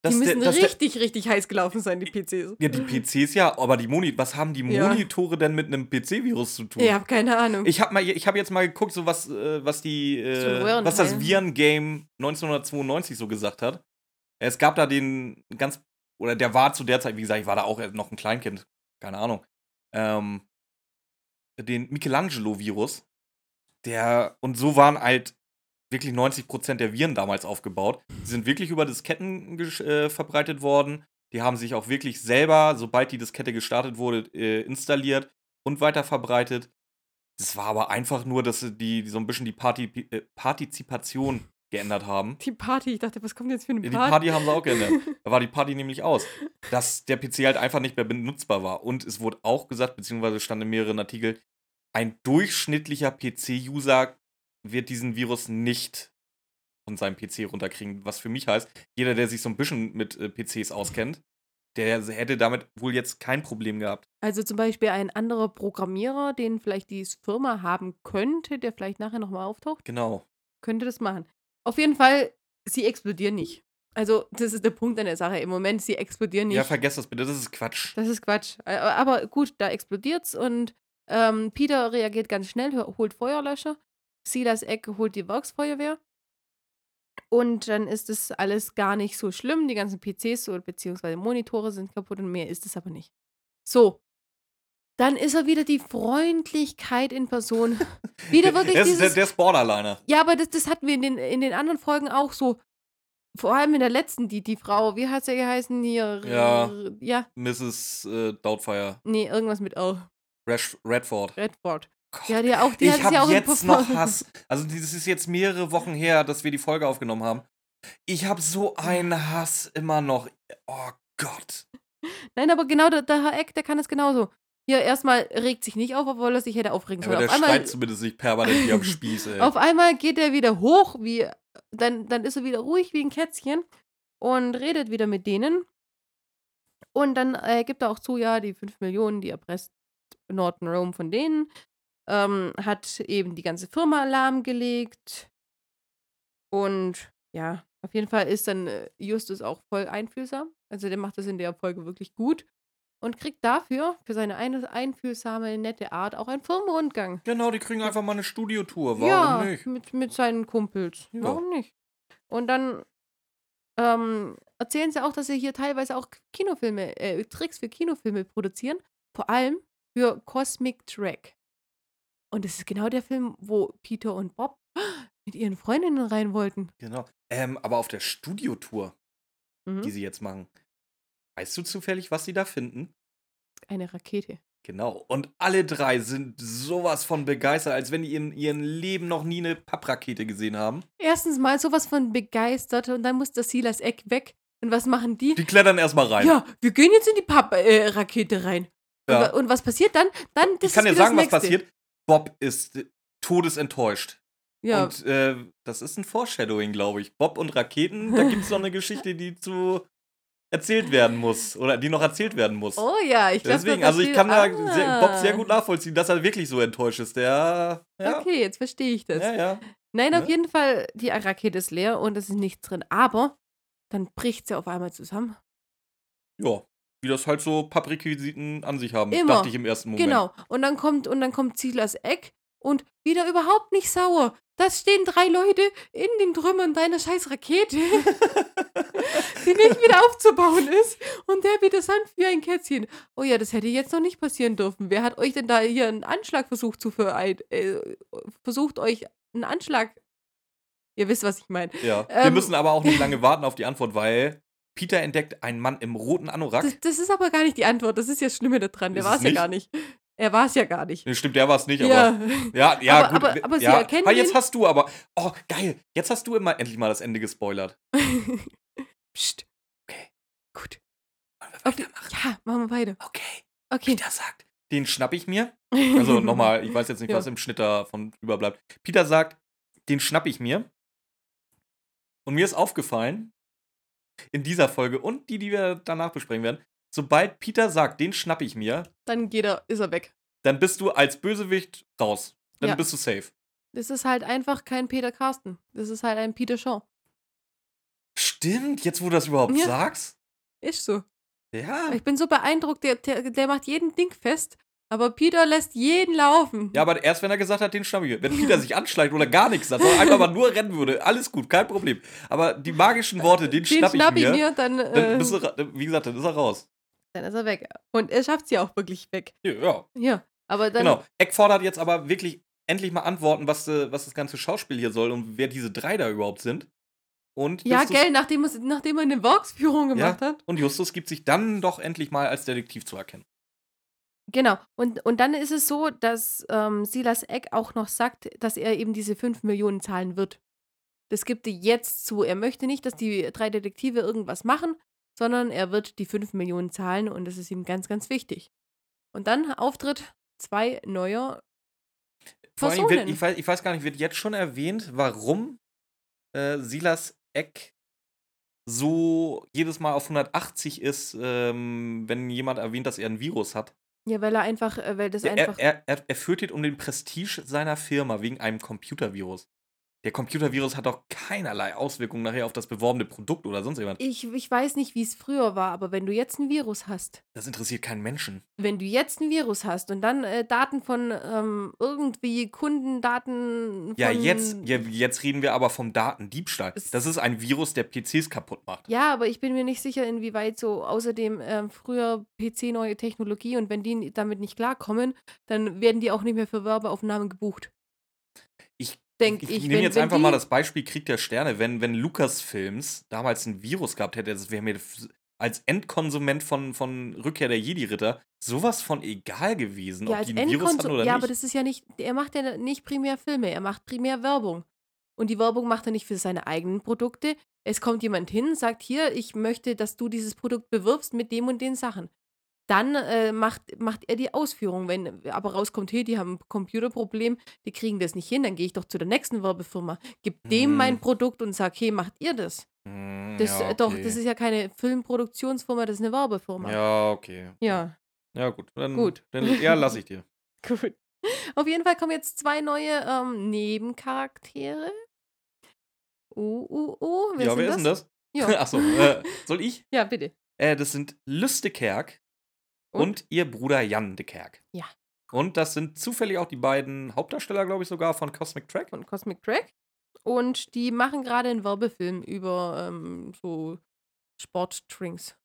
[SPEAKER 2] dass, der,
[SPEAKER 1] müssen
[SPEAKER 2] der,
[SPEAKER 1] richtig, richtig heiß gelaufen sein, die PCs.
[SPEAKER 2] Ja, die PCs ja, aber die Moni was haben die
[SPEAKER 1] Ja.
[SPEAKER 2] Monitore denn mit einem PC-Virus zu tun?
[SPEAKER 1] Ich hab keine Ahnung.
[SPEAKER 2] Ich habe habe jetzt mal geguckt, so was, äh, was die, äh, was das Viren-Game 1992 so gesagt hat. Es gab da den ganz, oder der war zu der Zeit, wie gesagt, ich war da auch noch ein Kleinkind, keine Ahnung, ähm, den Michelangelo-Virus, der, und so waren halt wirklich 90% der Viren damals aufgebaut. Die sind wirklich über Disketten äh, verbreitet worden. Die haben sich auch wirklich selber, sobald die Diskette gestartet wurde, äh, installiert und weiter verbreitet. Das war aber einfach nur, dass sie die, die so ein bisschen die Parti äh, Partizipation geändert haben.
[SPEAKER 1] die Party, ich dachte, was kommt jetzt für eine
[SPEAKER 2] Ja,
[SPEAKER 1] Party?
[SPEAKER 2] Die Party haben sie auch geändert. Da war die Party nämlich aus. Dass der PC halt einfach nicht mehr benutzbar war. Und es wurde auch gesagt, beziehungsweise stand in mehreren Artikeln, ein durchschnittlicher PC-User wird diesen Virus nicht von seinem PC runterkriegen. Was für mich heißt, jeder, der sich so ein bisschen mit äh, PCs auskennt, der hätte damit wohl jetzt kein Problem gehabt.
[SPEAKER 1] Also zum Beispiel ein anderer Programmierer, den vielleicht die Firma haben könnte, der vielleicht nachher nochmal auftaucht,
[SPEAKER 2] Genau.
[SPEAKER 1] könnte das machen. Auf jeden Fall, sie explodieren nicht. Also, das ist der Punkt an der Sache. Im Moment, sie explodieren nicht.
[SPEAKER 2] Ja, vergesst das bitte, das ist Quatsch.
[SPEAKER 1] das ist Quatsch. Aber gut, da explodiert's und ähm, Peter reagiert ganz schnell, holt Feuerlöscher. Silas Eck holt die Werksfeuerwehr. Und dann ist es alles gar nicht so schlimm. Die ganzen PCs oder beziehungsweise Monitore sind kaputt und mehr ist es aber nicht. So. Dann ist er wieder die Freundlichkeit in Person. Wieder wirklich
[SPEAKER 2] der, ist, der,
[SPEAKER 1] dieses.
[SPEAKER 2] der ist Borderliner.
[SPEAKER 1] Ja, aber das, das hatten wir in den, in den anderen Folgen auch so. Vor allem in der letzten, die, die Frau, wie hat sie geheißen hier?
[SPEAKER 2] Ja.
[SPEAKER 1] Ja,
[SPEAKER 2] Mrs. Äh, Doubtfire.
[SPEAKER 1] nee, irgendwas mit O.
[SPEAKER 2] Redford.
[SPEAKER 1] Redford.
[SPEAKER 2] Gott,
[SPEAKER 1] Ja, die auch, die hat
[SPEAKER 2] ich
[SPEAKER 1] ja
[SPEAKER 2] habe
[SPEAKER 1] im
[SPEAKER 2] jetzt noch Hass. Also, das ist jetzt mehrere Wochen her, dass wir die Folge aufgenommen haben. Ich habe so einen Hass immer noch. Oh Gott.
[SPEAKER 1] Nein, aber genau der, der Herr Eck, der kann es genauso. Hier erstmal regt sich nicht auf, obwohl er sich hätte aufregen
[SPEAKER 2] Aber
[SPEAKER 1] sollen.
[SPEAKER 2] der
[SPEAKER 1] Auf einmal,
[SPEAKER 2] schreit zumindest nicht permanent wie am Spieß, ey.
[SPEAKER 1] auf einmal geht er wieder hoch, wie, dann, dann ist er wieder ruhig wie ein Kätzchen und redet wieder mit denen. Und dann äh, gibt er auch zu, ja, die 5 Millionen, die erpresst Norton Rome von denen, ähm, hat eben die ganze Firma lahmgelegt. Und ja, auf jeden Fall ist dann äh, Justus auch voll einfühlsam. Also der macht das in der Folge wirklich gut und kriegt dafür, für seine ein einfühlsame, nette Art, auch einen Firmenrundgang.
[SPEAKER 2] Genau, die kriegen einfach mal eine Studiotour. Warum
[SPEAKER 1] ja,
[SPEAKER 2] nicht?
[SPEAKER 1] Mit, mit seinen Kumpels.
[SPEAKER 2] Ja.
[SPEAKER 1] Warum nicht? Und dann ähm, erzählen sie auch, dass sie hier teilweise auch Kinofilme, äh, Tricks für Kinofilme produzieren. Vor allem für Cosmic Track. Und das ist genau der Film, wo Peter und Bob mit ihren Freundinnen rein wollten.
[SPEAKER 2] Genau. Ähm, aber auf der Studiotour,
[SPEAKER 1] Mhm.
[SPEAKER 2] die sie jetzt machen, weißt du zufällig, was sie da finden?
[SPEAKER 1] Eine Rakete.
[SPEAKER 2] Genau. Und alle drei sind sowas von begeistert, als wenn die in ihrem Leben noch nie eine Papprakete gesehen haben.
[SPEAKER 1] Erstens mal sowas von begeistert und dann muss der Silas Eck weg. Und was machen die?
[SPEAKER 2] Die klettern erstmal rein.
[SPEAKER 1] Ja, wir gehen jetzt in die Papp-Rakete rein.
[SPEAKER 2] Ja.
[SPEAKER 1] Und, und was passiert dann? Dann
[SPEAKER 2] ich kann dir sagen, was passiert. Bob ist todesenttäuscht.
[SPEAKER 1] Ja,
[SPEAKER 2] Und äh, das ist ein Foreshadowing, glaube ich. Bob und Raketen, da gibt es noch eine Geschichte, die zu erzählt werden muss. Oder die noch erzählt werden muss.
[SPEAKER 1] oh ja, ich glaube,
[SPEAKER 2] Deswegen, also ich kann da sehr, Bob sehr gut nachvollziehen, dass er wirklich so enttäuscht ist. Der, ja,
[SPEAKER 1] Okay, jetzt verstehe ich das.
[SPEAKER 2] ja, ja.
[SPEAKER 1] Nein, auf jeden Fall, die Rakete ist leer und es ist nichts drin. Aber dann bricht sie auf einmal zusammen.
[SPEAKER 2] Ja, wie das halt so Papprequisiten an sich haben,
[SPEAKER 1] Immer.
[SPEAKER 2] dachte ich im ersten Moment.
[SPEAKER 1] Genau. Und dann kommt, und dann kommt Silas Eck und wieder überhaupt nicht sauer. Da stehen drei Leute in den Trümmern deiner scheiß Rakete, die nicht wieder aufzubauen ist. Und der bitte sanft wie ein Kätzchen. Oh ja, das hätte jetzt noch nicht passieren dürfen. Wer hat euch denn da hier einen Anschlag versucht zu verein äh, versucht euch einen Anschlag. Ihr wisst, was ich meine.
[SPEAKER 2] Ja. Wir
[SPEAKER 1] Ähm,
[SPEAKER 2] müssen aber auch nicht lange warten auf die Antwort, weil Peter entdeckt einen Mann im roten Anorak.
[SPEAKER 1] Das, das ist aber gar nicht die Antwort. Das ist ja das Schlimme daran. Der war es ja gar nicht. Er war es ja gar nicht.
[SPEAKER 2] Stimmt, der war es nicht, aber.
[SPEAKER 1] Ja.
[SPEAKER 2] Ja, ja,
[SPEAKER 1] Aber-
[SPEAKER 2] gut.
[SPEAKER 1] aber- aber sie
[SPEAKER 2] ja.
[SPEAKER 1] erkennen
[SPEAKER 2] Ah, jetzt hast du aber. Oh, geil. Jetzt hast du immer endlich mal das Ende gespoilert.
[SPEAKER 1] Psst.
[SPEAKER 2] Okay.
[SPEAKER 1] Gut.
[SPEAKER 2] Wollen wir weitermachen?
[SPEAKER 1] ja, machen wir weiter.
[SPEAKER 2] Okay.
[SPEAKER 1] Okay.
[SPEAKER 2] Peter sagt, den schnapp ich mir. Also nochmal, ich weiß jetzt nicht,
[SPEAKER 1] Ja.
[SPEAKER 2] was im Schnitt davon überbleibt. Peter sagt, den schnapp ich mir. Und mir ist aufgefallen, in dieser Folge und die, die wir danach besprechen werden, sobald Peter sagt, den schnapp ich mir,
[SPEAKER 1] Dann geht er, ist er weg.
[SPEAKER 2] dann bist du als Bösewicht raus. Dann
[SPEAKER 1] Ja.
[SPEAKER 2] bist du safe.
[SPEAKER 1] Das ist halt einfach kein Peter Carsten. Das ist halt ein Peter Shaw.
[SPEAKER 2] Stimmt, jetzt wo du das überhaupt
[SPEAKER 1] Ja.
[SPEAKER 2] sagst.
[SPEAKER 1] Ist so.
[SPEAKER 2] Ja.
[SPEAKER 1] Ich bin so beeindruckt, der, der, der macht jeden Ding fest, aber Peter lässt jeden laufen.
[SPEAKER 2] Ja, aber erst wenn er gesagt hat, den schnapp ich mir. Wenn Peter sich anschleicht oder gar nichts sagt, sondern einfach mal nur rennen würde, alles gut, kein Problem. Aber die magischen Worte, den,
[SPEAKER 1] Den
[SPEAKER 2] schnapp,
[SPEAKER 1] schnapp
[SPEAKER 2] ich mir,
[SPEAKER 1] dann,
[SPEAKER 2] dann,
[SPEAKER 1] äh,
[SPEAKER 2] bist du, ra- wie gesagt, dann ist er raus.
[SPEAKER 1] dann ist er weg. Und er schafft sie auch wirklich weg.
[SPEAKER 2] Ja, ja.
[SPEAKER 1] Ja, aber dann.
[SPEAKER 2] genau. Eck fordert jetzt aber wirklich endlich mal Antworten, was, äh, was das ganze Schauspiel hier soll und wer diese drei da überhaupt sind. Und
[SPEAKER 1] Ja,
[SPEAKER 2] Justus,
[SPEAKER 1] gell, nachdem, nachdem er eine Worksführung gemacht
[SPEAKER 2] Ja.
[SPEAKER 1] hat.
[SPEAKER 2] Und Justus gibt sich dann doch endlich mal als Detektiv zu erkennen.
[SPEAKER 1] Genau. Und, und dann ist es so, dass ähm, Silas Eck auch noch sagt, dass er eben diese 5 Millionen zahlen wird. Das gibt er jetzt zu. Er möchte nicht, dass die drei Detektive irgendwas machen, sondern er wird die 5 Millionen zahlen und das ist ihm ganz, ganz wichtig. Und dann Auftritt zwei neuer
[SPEAKER 2] allem wird,
[SPEAKER 1] Personen.
[SPEAKER 2] ich, weiß, ich weiß gar nicht, wird jetzt schon erwähnt, warum äh, Silas Eck so jedes Mal auf 180 ist, ähm, wenn jemand erwähnt, dass er ein Virus hat.
[SPEAKER 1] Ja, weil er einfach, äh, weil das
[SPEAKER 2] Er,
[SPEAKER 1] einfach.
[SPEAKER 2] er, er, er fürchtet um den Prestige seiner Firma wegen einem Computervirus. Der Computervirus hat doch keinerlei Auswirkungen nachher auf das beworbene Produkt oder sonst jemand.
[SPEAKER 1] ich, ich weiß nicht, wie es früher war, aber wenn du jetzt ein Virus hast,
[SPEAKER 2] Das interessiert keinen Menschen.
[SPEAKER 1] wenn du jetzt ein Virus hast und dann äh, Daten von ähm, irgendwie Kundendaten von
[SPEAKER 2] Ja, jetzt, ja, jetzt reden wir aber vom Datendiebstahl. Das ist ein Virus, der PCs kaputt macht.
[SPEAKER 1] Ja, aber ich bin mir nicht sicher, inwieweit so außerdem ähm, früher PC neue Technologie und wenn die damit nicht klarkommen, dann werden die auch nicht mehr für Werbeaufnahmen gebucht.
[SPEAKER 2] Ich
[SPEAKER 1] Denk
[SPEAKER 2] ich,
[SPEAKER 1] ich,
[SPEAKER 2] nehme jetzt
[SPEAKER 1] wenn
[SPEAKER 2] einfach mal das Beispiel Krieg der Sterne. Wenn, wenn Lucasfilms damals ein Virus gehabt hätte, das wäre mir als Endkonsument von, von Rückkehr der Jedi-Ritter sowas von egal gewesen,
[SPEAKER 1] Ja,
[SPEAKER 2] ob die ein Virus hatten oder
[SPEAKER 1] Ja,
[SPEAKER 2] nicht.
[SPEAKER 1] aber das ist ja nicht, er macht ja nicht primär Filme, er macht primär Werbung. Und die Werbung macht er nicht für seine eigenen Produkte. Es kommt jemand hin, sagt hier, ich möchte, dass du dieses Produkt bewirbst mit dem und den Sachen. Dann äh, macht, macht er die Ausführung. Wenn aber rauskommt, hey, die haben ein Computerproblem, die kriegen das nicht hin, dann gehe ich doch zu der nächsten Werbefirma, gib dem
[SPEAKER 2] Hm.
[SPEAKER 1] mein Produkt und sag, hey, macht ihr das?
[SPEAKER 2] Hm,
[SPEAKER 1] Das
[SPEAKER 2] ja,
[SPEAKER 1] äh, doch,
[SPEAKER 2] okay.
[SPEAKER 1] das ist ja keine Filmproduktionsfirma, das ist eine Werbefirma.
[SPEAKER 2] Ja, okay.
[SPEAKER 1] ja.
[SPEAKER 2] Ja, gut. Dann,
[SPEAKER 1] Gut.
[SPEAKER 2] Dann, ja, lass ich dir.
[SPEAKER 1] Gut. Auf jeden Fall kommen jetzt zwei neue ähm, Nebencharaktere. Uh, uh, uh. Wer
[SPEAKER 2] ja, wer
[SPEAKER 1] das?
[SPEAKER 2] ist denn das?
[SPEAKER 1] Ja.
[SPEAKER 2] Achso, äh, soll ich?
[SPEAKER 1] ja, bitte.
[SPEAKER 2] Äh, das sind Lys de Kerk und?
[SPEAKER 1] Und?
[SPEAKER 2] ihr Bruder Jan de Kerk.
[SPEAKER 1] Ja.
[SPEAKER 2] Und das sind zufällig auch die beiden Hauptdarsteller, glaube ich, sogar von Cosmic Track.
[SPEAKER 1] Von Cosmic Track. Und die machen gerade einen Werbefilm über ähm, so Sportdrinks.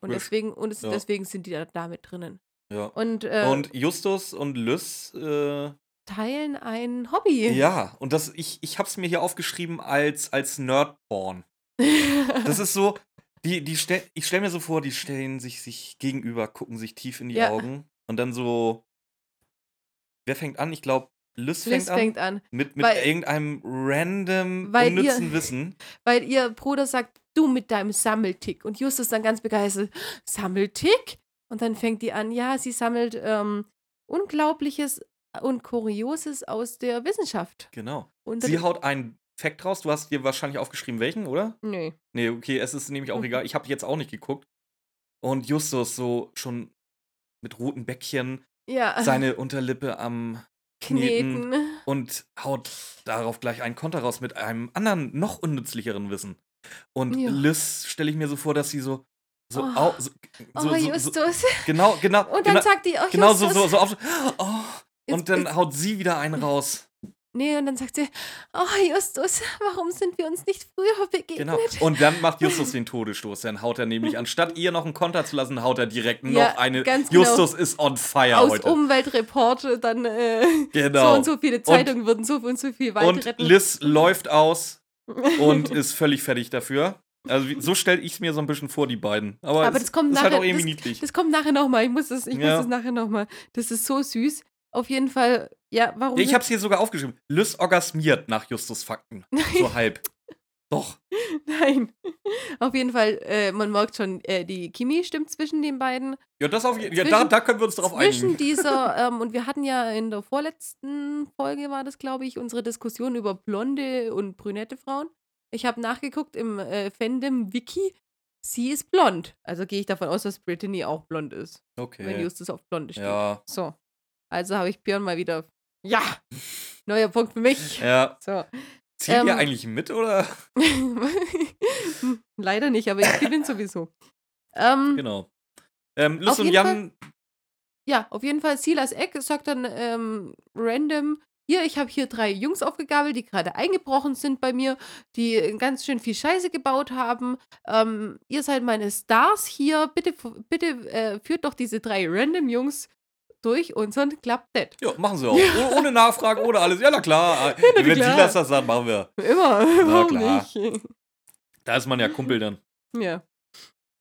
[SPEAKER 1] Und deswegen, und es,
[SPEAKER 2] ja.
[SPEAKER 1] deswegen sind die da, da mit drinnen.
[SPEAKER 2] Ja.
[SPEAKER 1] Und, äh,
[SPEAKER 2] Und Justus und Lys, äh,
[SPEAKER 1] teilen ein Hobby.
[SPEAKER 2] ja, und das, ich, ich hab's mir hier aufgeschrieben als, als Nerdporn. Das ist so, die, die stell, ich stell mir so vor, die stellen sich, sich gegenüber, gucken sich tief in die
[SPEAKER 1] Ja.
[SPEAKER 2] Augen und dann so, wer fängt an? Ich glaube, Lys fängt
[SPEAKER 1] Liz
[SPEAKER 2] an.
[SPEAKER 1] fängt an.
[SPEAKER 2] Mit, mit
[SPEAKER 1] Weil-
[SPEAKER 2] irgendeinem random,
[SPEAKER 1] Weil ihr-
[SPEAKER 2] unnützen Wissen.
[SPEAKER 1] Weil ihr Bruder sagt, du mit deinem Sammeltick. Und Justus dann ganz begeistert, Sammeltick? Und dann fängt die an, ja, sie sammelt ähm, Unglaubliches und Kurioses aus der Wissenschaft.
[SPEAKER 2] Genau.
[SPEAKER 1] Und
[SPEAKER 2] Sie haut einen Fact raus. Du hast dir wahrscheinlich aufgeschrieben, welchen, oder?
[SPEAKER 1] Nö.
[SPEAKER 2] Nee, okay, es ist nämlich auch
[SPEAKER 1] Mhm.
[SPEAKER 2] egal. Ich habe jetzt auch nicht geguckt. Und Justus so schon mit roten Bäckchen,
[SPEAKER 1] Ja,
[SPEAKER 2] seine Unterlippe am Kneten,
[SPEAKER 1] Kneten.
[SPEAKER 2] und haut darauf gleich einen Konter raus mit einem anderen, noch unnützlicheren Wissen. Und
[SPEAKER 1] Ja.
[SPEAKER 2] Liz stelle ich mir so vor, dass sie so, so,
[SPEAKER 1] Oh.
[SPEAKER 2] au, so, so,
[SPEAKER 1] Oh,
[SPEAKER 2] so, so
[SPEAKER 1] Justus.
[SPEAKER 2] genau, genau,
[SPEAKER 1] Und dann
[SPEAKER 2] genau,
[SPEAKER 1] sagt die, oh,
[SPEAKER 2] genau
[SPEAKER 1] Justus.
[SPEAKER 2] so, so, so auf, oh, und dann haut sie wieder einen raus.
[SPEAKER 1] Nee, und dann sagt sie, oh Justus, warum sind wir uns nicht früher begegnet?
[SPEAKER 2] Genau. Und dann macht Justus den Todesstoß. Dann haut er nämlich, anstatt ihr noch einen Konter zu lassen, haut er direkt noch
[SPEAKER 1] Ja,
[SPEAKER 2] eine.
[SPEAKER 1] ganz genau.
[SPEAKER 2] Justus ist on fire
[SPEAKER 1] Aus
[SPEAKER 2] heute.
[SPEAKER 1] Umweltreport dann äh,
[SPEAKER 2] Genau.
[SPEAKER 1] so und so viele Zeitungen würden so und so viel Wald
[SPEAKER 2] Und
[SPEAKER 1] retten.
[SPEAKER 2] Liz läuft aus und ist völlig fertig dafür. Also so stelle ich es mir so ein bisschen vor, die beiden. Aber,
[SPEAKER 1] Aber
[SPEAKER 2] es
[SPEAKER 1] das kommt
[SPEAKER 2] ist halt
[SPEAKER 1] nachher-
[SPEAKER 2] auch irgendwie
[SPEAKER 1] das-
[SPEAKER 2] niedlich.
[SPEAKER 1] Das kommt nachher nochmal. Ich muss das, ich
[SPEAKER 2] Ja.
[SPEAKER 1] muss das nachher nochmal. Das ist so süß. Auf jeden Fall, ja, warum?
[SPEAKER 2] Ja, ich habe es hier sogar aufgeschrieben. Liz orgasmiert nach Justus Fakten. So halb. Doch.
[SPEAKER 1] Nein. Auf jeden Fall, äh, man merkt schon, äh, die Chemie stimmt zwischen den beiden.
[SPEAKER 2] Ja, das auf ja, da,
[SPEAKER 1] Zwischen-
[SPEAKER 2] da können wir uns drauf
[SPEAKER 1] zwischen
[SPEAKER 2] einigen.
[SPEAKER 1] dieser, ähm, und wir hatten ja in der vorletzten Folge, war das, glaube ich, unsere Diskussion über blonde und brünette Frauen. Ich habe nachgeguckt im äh, Fandom-Wiki. Sie ist blond. Also gehe ich davon aus, dass Brittany auch blond ist, wenn
[SPEAKER 2] Okay.
[SPEAKER 1] Justus auf blonde steht.
[SPEAKER 2] Ja.
[SPEAKER 1] So. Also habe ich Björn mal wieder. Ja! Neuer Punkt für mich.
[SPEAKER 2] Ja.
[SPEAKER 1] So.
[SPEAKER 2] Zieht
[SPEAKER 1] Ähm,
[SPEAKER 2] ihr eigentlich mit oder?
[SPEAKER 1] Leider nicht, aber ich gewinne sowieso. Ähm,
[SPEAKER 2] Genau. Ähm,
[SPEAKER 1] Auf
[SPEAKER 2] und
[SPEAKER 1] jeden
[SPEAKER 2] Jan,
[SPEAKER 1] Ja, auf jeden Fall, Silas Eck sagt dann ähm, random, hier, ich habe hier drei Jungs aufgegabelt, die gerade eingebrochen sind bei mir, die ganz schön viel Scheiße gebaut haben. Ähm, ihr seid meine Stars hier, bitte, bitte äh, führt doch diese drei random Jungs durch unseren Club Dead.
[SPEAKER 2] ja, machen sie auch. Oh- Ohne Nachfrage, ohne alles. Ja, na klar. Wenn
[SPEAKER 1] klar.
[SPEAKER 2] Silas das sagt, machen wir.
[SPEAKER 1] Immer, warum
[SPEAKER 2] klar.
[SPEAKER 1] nicht?
[SPEAKER 2] Da ist man ja Kumpel dann.
[SPEAKER 1] Ja.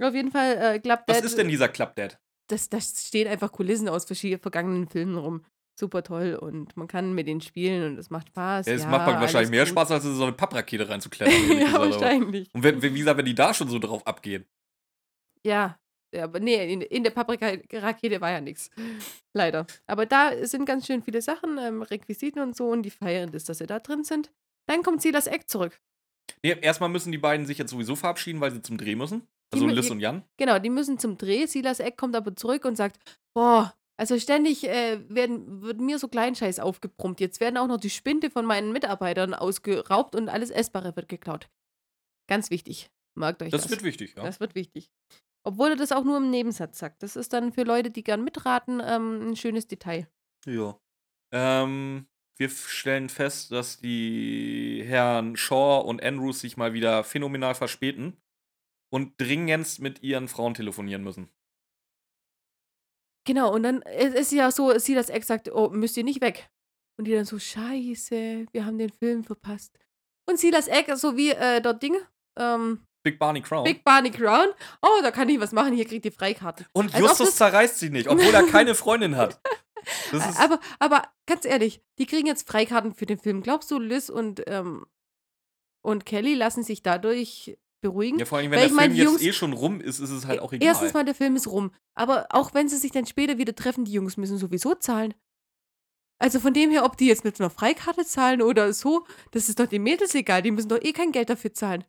[SPEAKER 1] Auf jeden Fall, äh, Club
[SPEAKER 2] Was
[SPEAKER 1] Dead.
[SPEAKER 2] ist denn dieser Club Dad?
[SPEAKER 1] das, das stehen einfach Kulissen aus verschiedenen vergangenen Filmen rum. Super toll und man kann mit denen spielen und es macht Spaß.
[SPEAKER 2] Ja, es
[SPEAKER 1] ja,
[SPEAKER 2] macht wahrscheinlich mehr
[SPEAKER 1] gut.
[SPEAKER 2] Spaß, als in so eine Papprakete reinzuklettern.
[SPEAKER 1] ja, wahrscheinlich.
[SPEAKER 2] Und wenn, wie gesagt, wenn die da schon so drauf abgehen.
[SPEAKER 1] Ja. Ja, aber nee, in, in der Paprika-Rakete war ja nichts. Leider. Aber da sind ganz schön viele Sachen, ähm, Requisiten und so und die feiern das, dass sie da drin sind. Dann kommt Silas Eck zurück.
[SPEAKER 2] Nee, erstmal müssen die beiden sich jetzt sowieso verabschieden, weil sie zum Dreh müssen.
[SPEAKER 1] Die
[SPEAKER 2] Also
[SPEAKER 1] mü-
[SPEAKER 2] Liz
[SPEAKER 1] die-
[SPEAKER 2] und Jan.
[SPEAKER 1] Genau, die müssen zum Dreh. Silas Eck kommt aber zurück und sagt, boah, also ständig äh, werden, wird mir so Kleinscheiß aufgebrummt. Jetzt werden auch noch die Spinde von meinen Mitarbeitern ausgeraubt und alles Essbare wird geklaut. Ganz wichtig. Merkt euch das.
[SPEAKER 2] Das wird wichtig, ja.
[SPEAKER 1] Das wird wichtig. Obwohl er das auch nur im Nebensatz sagt. Das ist dann für Leute, die gern mitraten, ähm, ein schönes Detail.
[SPEAKER 2] Ja. Ähm, wir stellen fest, dass die Herren Shaw und Andrews sich mal wieder phänomenal verspäten und dringendst mit ihren Frauen telefonieren müssen.
[SPEAKER 1] Genau, und dann es ist ja so, Silas Eck sagt, oh, müsst ihr nicht weg. Und die dann so, scheiße, wir haben den Film verpasst. Und Silas Eck, so wie äh, dort Ding, ähm,
[SPEAKER 2] Big Barney Crown.
[SPEAKER 1] Big Barney Crown. Oh, da kann ich was machen, hier kriegt ihr Freikarte.
[SPEAKER 2] und
[SPEAKER 1] Als ob
[SPEAKER 2] Justus zerreißt sie nicht, obwohl er keine Freundin hat.
[SPEAKER 1] Aber, aber ganz ehrlich, die kriegen jetzt Freikarten für den Film. Glaubst du, Liz und, ähm, und Kelly lassen sich dadurch beruhigen?
[SPEAKER 2] ja, vor allem, wenn
[SPEAKER 1] weil
[SPEAKER 2] der Film
[SPEAKER 1] die
[SPEAKER 2] jetzt
[SPEAKER 1] Jungs-
[SPEAKER 2] eh schon rum ist, ist es halt auch egal.
[SPEAKER 1] Erstens mal, der Film ist rum. Aber auch wenn sie sich dann später wieder treffen, die Jungs müssen sowieso zahlen. Also von dem her, ob die jetzt mit einer Freikarte zahlen oder so, das ist doch den Mädels egal. Die müssen doch eh kein Geld dafür zahlen.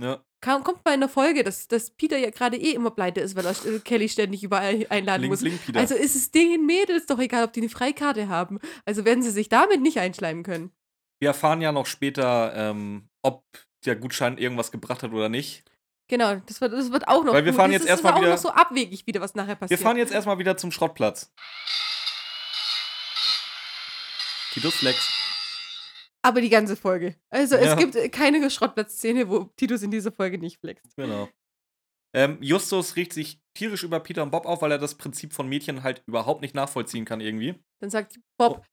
[SPEAKER 2] ja.
[SPEAKER 1] Kam, kommt mal in der Folge, dass, dass Peter ja gerade eh immer pleite ist, weil er äh, Kelly ständig überall einladen
[SPEAKER 2] Link,
[SPEAKER 1] muss.
[SPEAKER 2] Link.
[SPEAKER 1] Also ist es den Mädels doch egal, ob die eine Freikarte haben. Also werden sie sich damit nicht einschleimen können.
[SPEAKER 2] wir erfahren ja noch später, ähm, ob der Gutschein irgendwas gebracht hat oder nicht.
[SPEAKER 1] Genau, das wird, das wird auch noch.
[SPEAKER 2] Weil wir
[SPEAKER 1] gut.
[SPEAKER 2] fahren
[SPEAKER 1] das
[SPEAKER 2] jetzt
[SPEAKER 1] ist
[SPEAKER 2] erstmal
[SPEAKER 1] auch
[SPEAKER 2] wieder-
[SPEAKER 1] noch so abwegig wieder, was nachher
[SPEAKER 2] Wir
[SPEAKER 1] passiert.
[SPEAKER 2] fahren jetzt erstmal wieder zum Schrottplatz. Titus Flex.
[SPEAKER 1] Aber die ganze Folge. Also
[SPEAKER 2] Ja.
[SPEAKER 1] es gibt keine Schrottplatzszene, wo Titus in dieser Folge nicht flext.
[SPEAKER 2] Genau. Ähm, Justus riecht sich tierisch über Peter und Bob auf, weil er das Prinzip von Mädchen halt überhaupt nicht nachvollziehen kann irgendwie.
[SPEAKER 1] Dann sagt Bob,
[SPEAKER 2] Oh.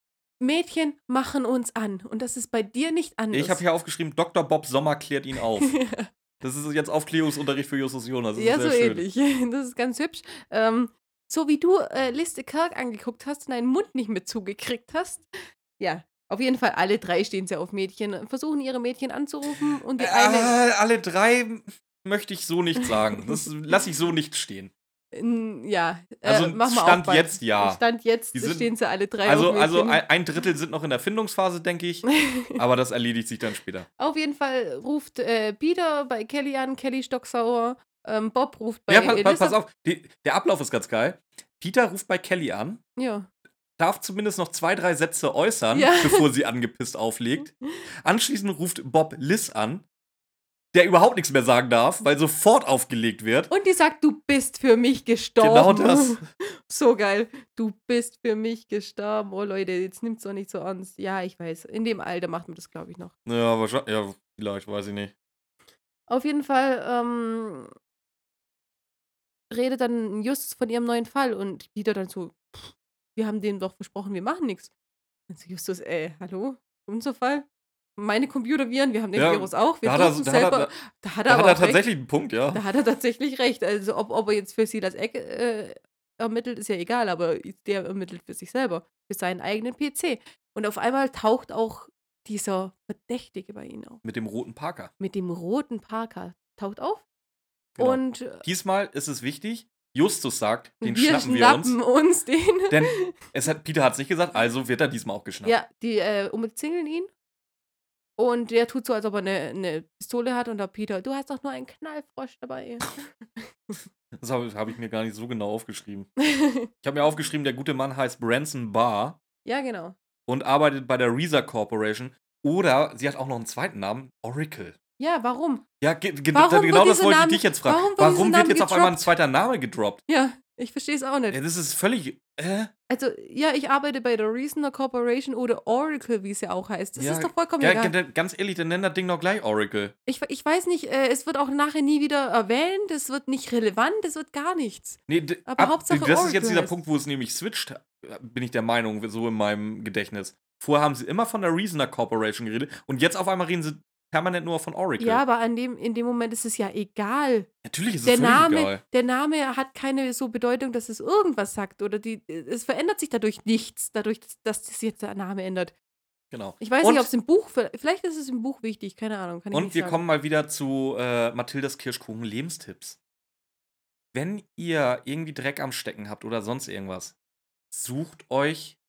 [SPEAKER 1] Mädchen machen uns an. Und das ist bei dir nicht anders.
[SPEAKER 2] Ich habe hier aufgeschrieben, Dr. Bob Sommer klärt ihn auf. Das ist jetzt Aufklärungsunterricht für Justus Jonas. Das
[SPEAKER 1] ja,
[SPEAKER 2] ist
[SPEAKER 1] so
[SPEAKER 2] schön.
[SPEAKER 1] ähnlich. Das ist ganz hübsch. Ähm, so wie du äh, Liste Kirk angeguckt hast und deinen Mund nicht mit zugekriegt hast. Ja, auf jeden Fall alle drei stehen sie auf Mädchen, versuchen ihre Mädchen anzurufen und die eine.
[SPEAKER 2] Äh, alle drei möchte ich so nicht sagen. Das lasse ich so nicht stehen.
[SPEAKER 1] Ja, äh,
[SPEAKER 2] Also
[SPEAKER 1] mach mal
[SPEAKER 2] Stand
[SPEAKER 1] bald.
[SPEAKER 2] jetzt ja.
[SPEAKER 1] Stand jetzt
[SPEAKER 2] sind-
[SPEAKER 1] stehen sie alle drei
[SPEAKER 2] Also,
[SPEAKER 1] auf
[SPEAKER 2] also
[SPEAKER 1] Mädchen.
[SPEAKER 2] ein ein Drittel sind noch in der Findungsphase, denke ich. Aber das erledigt sich dann später.
[SPEAKER 1] Auf jeden Fall ruft äh, Peter bei Kelly an, Kelly stocksauer. Ähm, Bob ruft bei
[SPEAKER 2] Ja, pass, pass, pass auf. Die, der Ablauf ist ganz geil. Peter ruft bei Kelly an,
[SPEAKER 1] Ja.
[SPEAKER 2] Darf zumindest noch zwei, drei Sätze äußern,
[SPEAKER 1] Ja.
[SPEAKER 2] bevor sie angepisst auflegt. Anschließend ruft Bob Liz an. der überhaupt nichts mehr sagen darf, weil sofort aufgelegt wird.
[SPEAKER 1] Und die sagt, du bist für mich gestorben.
[SPEAKER 2] Genau das.
[SPEAKER 1] So geil. Du bist für mich gestorben. Oh Leute, jetzt nimmt's doch nicht so ernst. Ja, ich weiß. In dem Alter macht man das, glaube ich, noch.
[SPEAKER 2] Ja, wahrscheinlich, ja, vielleicht, weiß ich nicht.
[SPEAKER 1] Auf jeden Fall ähm, redet dann Justus von ihrem neuen Fall und Peter dann so, "Pff, wir haben denen doch versprochen, wir machen nichts. Und so Justus, äh, hallo? Unser Fall? Meine Computerviren, wir haben den
[SPEAKER 2] Ja,
[SPEAKER 1] Virus auch. Wir
[SPEAKER 2] Da hat er, da hat er,
[SPEAKER 1] selber.
[SPEAKER 2] da,
[SPEAKER 1] Da hat
[SPEAKER 2] da
[SPEAKER 1] er
[SPEAKER 2] hat
[SPEAKER 1] aber
[SPEAKER 2] er
[SPEAKER 1] auch recht.
[SPEAKER 2] tatsächlich einen Punkt, ja.
[SPEAKER 1] Da hat er tatsächlich recht. Also, ob, ob er jetzt für Silas Eck äh, ermittelt, ist ja egal, aber der ermittelt für sich selber, für seinen eigenen PC. Und auf einmal taucht auch dieser Verdächtige bei ihnen auf.
[SPEAKER 2] Mit dem roten Parker.
[SPEAKER 1] Mit dem roten Parker taucht auf.
[SPEAKER 2] Genau.
[SPEAKER 1] Und äh,
[SPEAKER 2] Diesmal ist es wichtig, Justus sagt, den
[SPEAKER 1] wir
[SPEAKER 2] schnappen wir uns.
[SPEAKER 1] schnappen uns den.
[SPEAKER 2] Denn es hat, Peter hat es nicht gesagt, also wird er diesmal auch geschnappt.
[SPEAKER 1] Ja, die äh, umzingeln ihn. Und der tut so, als ob er eine, eine Pistole hat. Und der Peter, du hast doch nur einen Knallfrosch dabei.
[SPEAKER 2] Das habe hab ich mir gar nicht so genau aufgeschrieben. Ich habe mir aufgeschrieben, der gute Mann heißt Branson Barr
[SPEAKER 1] ja, genau.
[SPEAKER 2] und arbeitet bei der Reza Corporation. Oder sie hat auch noch einen zweiten Namen, Oracle.
[SPEAKER 1] Ja, warum?
[SPEAKER 2] Ja, ge ge
[SPEAKER 1] Warum
[SPEAKER 2] genau das wollte ich
[SPEAKER 1] Name-
[SPEAKER 2] dich jetzt fragen.
[SPEAKER 1] warum wird
[SPEAKER 2] Warum, wird jetzt auf einmal ein zweiter Name gedroppt?
[SPEAKER 1] Ja, ich verstehe es auch nicht.
[SPEAKER 2] Ja, das ist völlig. Äh?
[SPEAKER 1] Also, ja, ich arbeite bei der Reasoner Corporation oder Oracle, wie es ja auch heißt. Das
[SPEAKER 2] Ja,
[SPEAKER 1] ist doch vollkommen
[SPEAKER 2] Ja,
[SPEAKER 1] egal.
[SPEAKER 2] ganz ehrlich, dann nennt das Ding doch gleich Oracle.
[SPEAKER 1] Ich, ich weiß nicht, äh, es wird auch nachher nie wieder erwähnt, es wird nicht relevant, es wird gar nichts.
[SPEAKER 2] Nee,
[SPEAKER 1] Aber Hauptsache
[SPEAKER 2] das ist
[SPEAKER 1] Oracle
[SPEAKER 2] jetzt dieser
[SPEAKER 1] heißt.
[SPEAKER 2] Punkt, wo es nämlich switcht, bin ich der Meinung, so in meinem Gedächtnis. Vorher haben sie immer von der Reasoner Corporation geredet und jetzt auf einmal reden sie permanent nur von Oracle.
[SPEAKER 1] Ja, aber an dem, in dem Moment ist es ja egal.
[SPEAKER 2] Natürlich ist es
[SPEAKER 1] Der
[SPEAKER 2] völlig
[SPEAKER 1] Name,
[SPEAKER 2] egal.
[SPEAKER 1] der Name hat keine so Bedeutung, dass es irgendwas sagt oder die, es verändert sich dadurch nichts, dadurch, dass das jetzt der Name ändert.
[SPEAKER 2] Genau.
[SPEAKER 1] Ich weiß
[SPEAKER 2] und,
[SPEAKER 1] nicht, ob es im Buch, vielleicht ist es im Buch wichtig, keine Ahnung.
[SPEAKER 2] Und wir
[SPEAKER 1] sagen.
[SPEAKER 2] kommen mal wieder zu äh, Mathildas Kirschkuchen Lebenstipps. Wenn ihr irgendwie Dreck am Stecken habt oder sonst irgendwas, sucht euch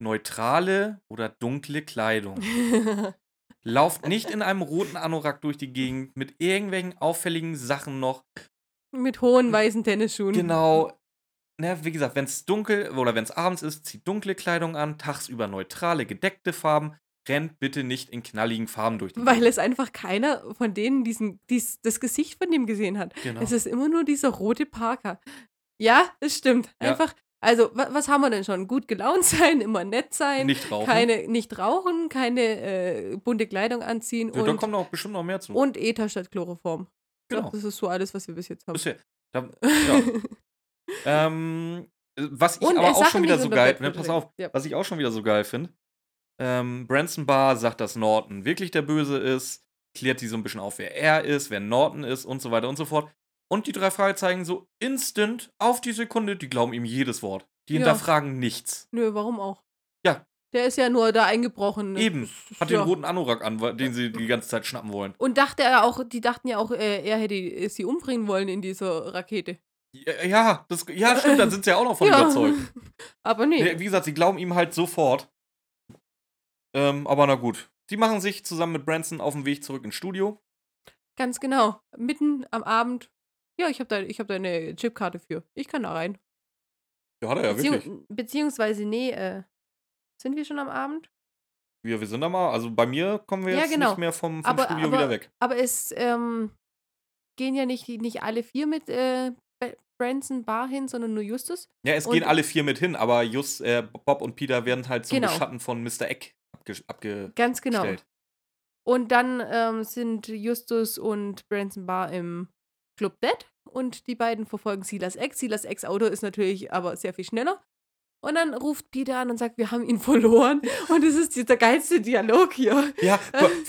[SPEAKER 2] neutrale oder dunkle Kleidung. Lauft nicht in einem roten Anorak durch die Gegend mit irgendwelchen auffälligen Sachen noch.
[SPEAKER 1] Mit hohen weißen Tennisschuhen.
[SPEAKER 2] Genau. Ne, wie gesagt, wenn es dunkel oder wenn es abends ist, zieht dunkle Kleidung an, tagsüber neutrale, gedeckte Farben. Rennt bitte nicht in knalligen Farben durch die
[SPEAKER 1] Weil
[SPEAKER 2] Gegend.
[SPEAKER 1] es einfach keiner von denen diesen, dies, das Gesicht von dem gesehen hat.
[SPEAKER 2] Genau.
[SPEAKER 1] Es ist immer nur dieser rote Parker. Ja, das stimmt.
[SPEAKER 2] Ja.
[SPEAKER 1] Also, wa was haben wir denn schon? Gut gelaunt sein, immer nett sein,
[SPEAKER 2] Nicht rauchen.
[SPEAKER 1] keine, nicht rauchen, keine äh, bunte Kleidung anziehen
[SPEAKER 2] Ja, da
[SPEAKER 1] und,
[SPEAKER 2] kommt auch bestimmt noch mehr zu.
[SPEAKER 1] und Ether statt Chloroform. Ich glaub,
[SPEAKER 2] Genau.
[SPEAKER 1] Das ist so alles, was wir bis jetzt haben.
[SPEAKER 2] Bisher. Da, ja. ähm, was ich
[SPEAKER 1] Und,
[SPEAKER 2] aber auch schon wieder so geil, ne, pass auf,
[SPEAKER 1] Ja.
[SPEAKER 2] was ich auch schon wieder so geil finde. Ähm, Branson Barr sagt, dass Norton wirklich der Böse ist, klärt die so ein bisschen auf, wer er ist, wer Norton ist und so weiter und so fort. Und die drei Fragezeichen so instant auf die Sekunde, die glauben ihm jedes Wort. Die
[SPEAKER 1] Ja.
[SPEAKER 2] hinterfragen nichts.
[SPEAKER 1] Nö, warum auch?
[SPEAKER 2] Ja.
[SPEAKER 1] Der ist ja nur da eingebrochen. ne?
[SPEAKER 2] Eben. Hat
[SPEAKER 1] ja.
[SPEAKER 2] den roten Anorak an, den sie die ganze Zeit schnappen wollen.
[SPEAKER 1] Und dachte er auch, die dachten ja auch, äh, er hätte sie umbringen wollen in dieser Rakete.
[SPEAKER 2] Ja, ja, das, ja stimmt, dann sind sie ja auch noch von überzeugt.
[SPEAKER 1] Aber nee.
[SPEAKER 2] Wie gesagt, sie glauben ihm halt sofort. Ähm, aber na gut. Sie machen sich zusammen mit Branson auf den Weg zurück ins Studio.
[SPEAKER 1] Ganz genau. Mitten am Abend. Ja, ich habe da, ich hab da eine Chipkarte für. Ich kann da rein.
[SPEAKER 2] Ja, hat er ja wirklich.
[SPEAKER 1] Beziehung, beziehungsweise, nee, äh, sind wir schon am Abend?
[SPEAKER 2] Wir, wir sind da mal, also bei mir kommen wir
[SPEAKER 1] Ja,
[SPEAKER 2] jetzt
[SPEAKER 1] genau.
[SPEAKER 2] nicht mehr vom, vom
[SPEAKER 1] Aber-
[SPEAKER 2] Studio
[SPEAKER 1] aber-
[SPEAKER 2] wieder weg.
[SPEAKER 1] Aber es ähm, gehen ja nicht, nicht alle vier mit äh, Branson Bar hin, sondern nur Justus.
[SPEAKER 2] Ja, es
[SPEAKER 1] und-
[SPEAKER 2] gehen alle vier mit hin, aber Just, äh, Bob und Peter werden halt zum
[SPEAKER 1] Genau.
[SPEAKER 2] Beschatten von Mr. Eck abge abgestellt.
[SPEAKER 1] Ganz genau. Und dann ähm, sind Justus und Branson Bar im Club Dead und die beiden verfolgen Silas Ex. Silas Ex Auto ist natürlich aber sehr viel schneller. Und dann ruft Peter an und sagt, wir haben ihn verloren. Und es ist der geilste Dialog hier.
[SPEAKER 2] Ja,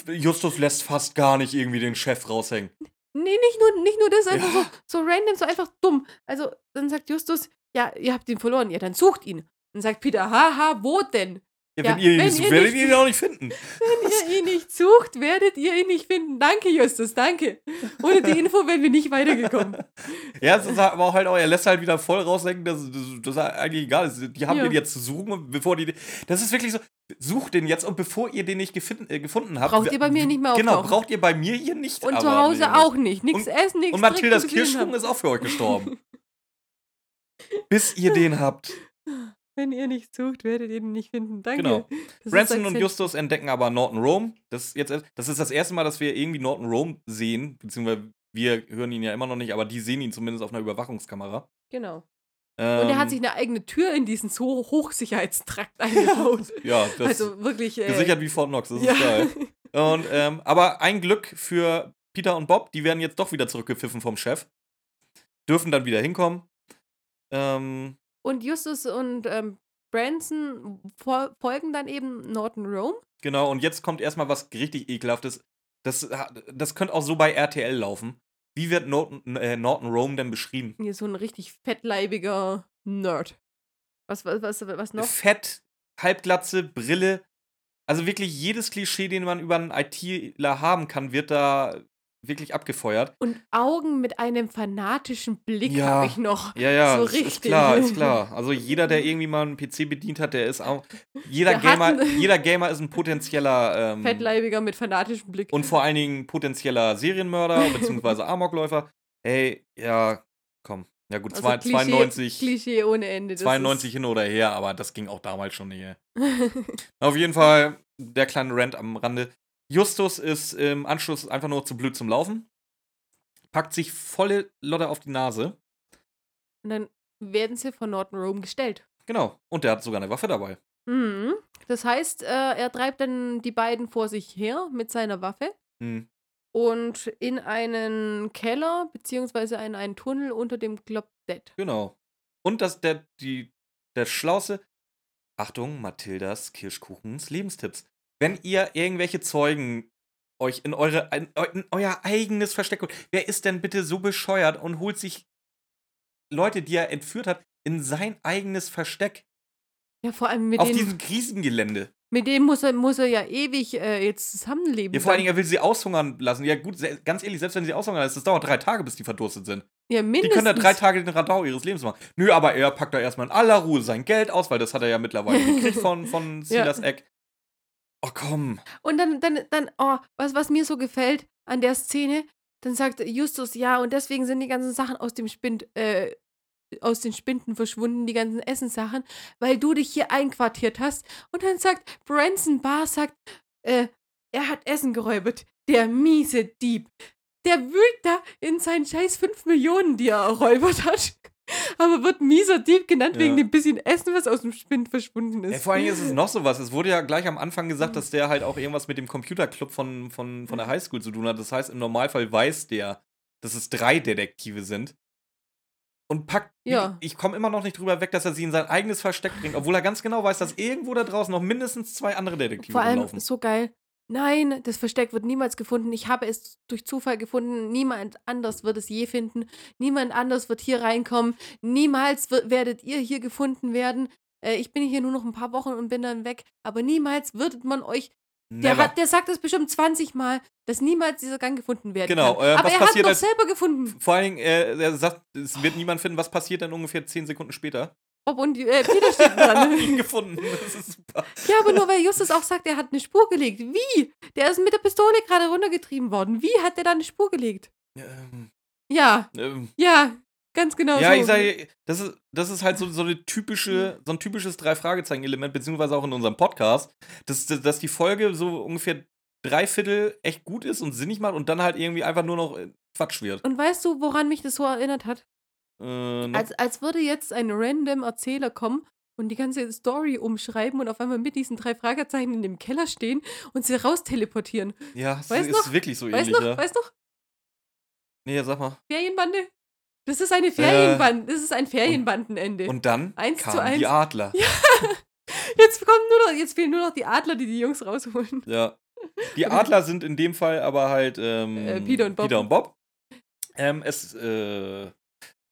[SPEAKER 2] Justus lässt fast gar nicht irgendwie den Chef raushängen.
[SPEAKER 1] Nee, nicht nur, nicht nur das, einfach
[SPEAKER 2] Ja.
[SPEAKER 1] so, so random, so einfach dumm. Also, dann sagt Justus, ja, ihr habt ihn verloren. Ja, dann sucht ihn. Dann sagt Peter, haha, wo denn?
[SPEAKER 2] Ja,
[SPEAKER 1] Ja,
[SPEAKER 2] wenn ihr ihn
[SPEAKER 1] wenn
[SPEAKER 2] nicht sucht,
[SPEAKER 1] ihr
[SPEAKER 2] werdet
[SPEAKER 1] nicht-
[SPEAKER 2] ihr ihn auch nicht finden.
[SPEAKER 1] Wenn ihr ihn nicht sucht, werdet ihr ihn nicht finden. Danke, Justus, danke. Ohne die Info wären wir nicht weitergekommen.
[SPEAKER 2] Ja, es ist aber auch halt auch, er lässt halt wieder voll raushängen, dass das, das eigentlich egal ist. Die haben
[SPEAKER 1] Ja.
[SPEAKER 2] den jetzt zu suchen bevor die. Das ist wirklich so, sucht den jetzt und bevor ihr den nicht gefunden, äh, gefunden habt.
[SPEAKER 1] Braucht ihr bei mir nicht mehr
[SPEAKER 2] Genau,
[SPEAKER 1] auftauchen.
[SPEAKER 2] braucht ihr bei mir hier nicht.
[SPEAKER 1] Und zu Hause auch nicht. Nichts essen, nichts
[SPEAKER 2] Und Mathildas
[SPEAKER 1] haben.
[SPEAKER 2] ist auch für euch gestorben. Bis ihr den habt.
[SPEAKER 1] Wenn ihr nicht sucht, werdet ihr ihn nicht finden. Danke.
[SPEAKER 2] Genau.
[SPEAKER 1] Das
[SPEAKER 2] Branson und. Justus entdecken aber Norton Rome. Das ist, jetzt, das ist das erste Mal, dass wir irgendwie Norton Rome sehen, beziehungsweise wir hören ihn ja immer noch nicht, aber die sehen ihn zumindest auf einer Überwachungskamera.
[SPEAKER 1] Genau.
[SPEAKER 2] Ähm,
[SPEAKER 1] Und er hat sich eine eigene Tür in diesen so Hochsicherheitstrakt eingebaut.
[SPEAKER 2] ja, das
[SPEAKER 1] also wirklich. Äh,
[SPEAKER 2] gesichert wie Fort Knox, das
[SPEAKER 1] ja.
[SPEAKER 2] ist geil. Und, ähm, aber ein Glück für Peter und Bob, die werden jetzt doch wieder zurückgepfiffen vom Chef. Dürfen dann wieder hinkommen. Ähm,
[SPEAKER 1] Und Justus und ähm, Branson fol folgen dann eben Norton Rome.
[SPEAKER 2] genau, und jetzt kommt erstmal was richtig ekelhaftes. Das, das könnte auch so bei RTL laufen. Wie wird Norton, äh, Norton Rome denn beschrieben?
[SPEAKER 1] Hier so ein richtig fettleibiger Nerd. Was, was, was, was noch?
[SPEAKER 2] Fett, Halbglatze, Brille. Also wirklich jedes Klischee, den man über einen ITler haben kann, wird da wirklich abgefeuert.
[SPEAKER 1] Und Augen mit einem fanatischen Blick
[SPEAKER 2] Ja.
[SPEAKER 1] habe ich noch.
[SPEAKER 2] Ja, ja,
[SPEAKER 1] So
[SPEAKER 2] ist, ist
[SPEAKER 1] richtig.
[SPEAKER 2] klar, ist klar. Also jeder, der irgendwie mal einen PC bedient hat, der ist auch. Jeder,
[SPEAKER 1] Der
[SPEAKER 2] Gamer, jeder Gamer ist ein potenzieller. Ähm,
[SPEAKER 1] Fettleibiger mit fanatischem Blick.
[SPEAKER 2] und vor allen Dingen potenzieller Serienmörder bzw. Amokläufer. Ey, ja, komm. Ja gut,
[SPEAKER 1] Also
[SPEAKER 2] zwei,
[SPEAKER 1] Klischee,
[SPEAKER 2] 92,
[SPEAKER 1] Klischee ohne Ende. das
[SPEAKER 2] 92 hin oder her, aber das ging auch damals schon nicht. Auf jeden Fall der kleine Rant am Rande. Justus ist im Anschluss einfach nur zu blöd zum Laufen. Packt sich volle Lotte auf die Nase.
[SPEAKER 1] Und dann werden sie von Norton Rome gestellt.
[SPEAKER 2] Genau. Und der hat sogar eine Waffe dabei.
[SPEAKER 1] Mhm. Das heißt, äh, er treibt dann die beiden vor sich her mit seiner Waffe
[SPEAKER 2] Hm.
[SPEAKER 1] und in einen Keller beziehungsweise in einen Tunnel unter dem Club Dead.
[SPEAKER 2] Genau. Und das, der, die, der Schlauste. Achtung, Mathildas Kirschkuchens Lebenstipps. Wenn ihr irgendwelche Zeugen euch in, eure, in, in euer eigenes Versteck holt, wer ist denn bitte so bescheuert und holt sich Leute, die er entführt hat, in sein eigenes Versteck?
[SPEAKER 1] Ja, vor allem mit,
[SPEAKER 2] auf diesem Riesengelände.
[SPEAKER 1] mit dem muss er, muss er ja ewig äh, jetzt zusammenleben.
[SPEAKER 2] Ja, vor allen. Dingen, er will sie aushungern lassen. Ja, gut, ganz ehrlich, selbst wenn sie aushungern lassen, das dauert drei Tage, bis die verdurstet sind.
[SPEAKER 1] ja,
[SPEAKER 2] Die
[SPEAKER 1] mindestens.
[SPEAKER 2] können da drei Tage den Radau ihres Lebens machen. Nö, aber er packt da erstmal in aller Ruhe sein Geld aus, weil das hat er ja mittlerweile gekriegt von, von
[SPEAKER 1] Ja.
[SPEAKER 2] Silas Eck. Oh, komm.
[SPEAKER 1] Und dann, dann, dann, oh, was, was mir so gefällt an der Szene, dann sagt Justus, ja, und deswegen sind die ganzen Sachen aus dem Spind, äh, aus den Spinden verschwunden, die ganzen Essenssachen, weil du dich hier einquartiert hast. Und dann sagt Branson Barr, sagt, äh, er hat Essen geräubert. Der miese Dieb. Der wühlt da in seinen scheiß 5 Millionen, die er erräubert hat. Aber wird mieser Dieb genannt
[SPEAKER 2] Ja.
[SPEAKER 1] wegen dem bisschen Essen, was aus dem Spind verschwunden ist.
[SPEAKER 2] Ja, vor allen Dingen ist es noch sowas. Es wurde ja gleich am Anfang gesagt, dass der halt auch irgendwas mit dem Computerclub von, von, von der Highschool zu tun hat. Das heißt, im Normalfall weiß der, dass es drei Detektive sind. Und packt.
[SPEAKER 1] Ja.
[SPEAKER 2] Ich, ich komme immer noch nicht drüber weg, dass er sie in sein eigenes Versteck bringt, obwohl er ganz genau weiß, dass irgendwo da draußen noch mindestens zwei andere Detektive
[SPEAKER 1] Vor allem
[SPEAKER 2] rumlaufen.
[SPEAKER 1] so geil. Nein, das Versteck wird niemals gefunden. Ich habe es durch Zufall gefunden. Niemand anders wird es je finden. Niemand anders wird hier reinkommen. Niemals wird, werdet ihr hier gefunden werden. Äh, ich bin hier nur noch ein paar Wochen und bin dann weg. Aber niemals wird man euch. Der, hat, der sagt es bestimmt 20 Mal, dass niemals dieser Gang gefunden werden
[SPEAKER 2] Genau,
[SPEAKER 1] kann.
[SPEAKER 2] äh,
[SPEAKER 1] Aber er hat doch selber gefunden.
[SPEAKER 2] Vor allen Dingen, äh, er sagt, es wird niemand finden, was passiert dann ungefähr zehn Sekunden später.
[SPEAKER 1] Bob und äh, Peter steht dran.
[SPEAKER 2] ihn gefunden. Das ist super.
[SPEAKER 1] Ja, aber nur weil Justus auch sagt, er hat eine Spur gelegt. Wie? Der ist mit der Pistole gerade runtergetrieben worden. Wie hat der da eine Spur gelegt?
[SPEAKER 2] Ähm,
[SPEAKER 1] Ja,
[SPEAKER 2] ähm,
[SPEAKER 1] ja, ganz genau
[SPEAKER 2] ja,
[SPEAKER 1] so.
[SPEAKER 2] ich sage, das ist, das ist halt so, so eine typische, so ein typisches Drei-Fragezeichen-Element, beziehungsweise auch in unserem Podcast, dass, dass dass die Folge so ungefähr drei Viertel echt gut ist und sinnig macht und dann halt irgendwie einfach nur noch äh, Quatsch wird.
[SPEAKER 1] Und weißt du, woran mich das so erinnert hat?
[SPEAKER 2] Äh,
[SPEAKER 1] Als, als würde jetzt ein random Erzähler kommen und die ganze Story umschreiben und auf einmal mit diesen drei Fragezeichen in dem Keller stehen und sie raus teleportieren.
[SPEAKER 2] ja, es
[SPEAKER 1] weißt
[SPEAKER 2] ist
[SPEAKER 1] noch?
[SPEAKER 2] wirklich so
[SPEAKER 1] Weißt
[SPEAKER 2] ähnlich,
[SPEAKER 1] du noch?
[SPEAKER 2] ja.
[SPEAKER 1] Weißt noch?
[SPEAKER 2] Nee, ja, sag mal.
[SPEAKER 1] Ferienbande? Das ist eine Ferienbande. das ist ein Ferienbandenende.
[SPEAKER 2] Äh, Und dann
[SPEAKER 1] Eins zu
[SPEAKER 2] kamen
[SPEAKER 1] eins.
[SPEAKER 2] die Adler.
[SPEAKER 1] jetzt kommen nur noch, jetzt fehlen nur noch die Adler, die die Jungs rausholen.
[SPEAKER 2] Ja. Die Adler sind in dem Fall aber halt ähm,
[SPEAKER 1] Äh, Peter und Bob.
[SPEAKER 2] Peter und Bob. Ähm, es äh,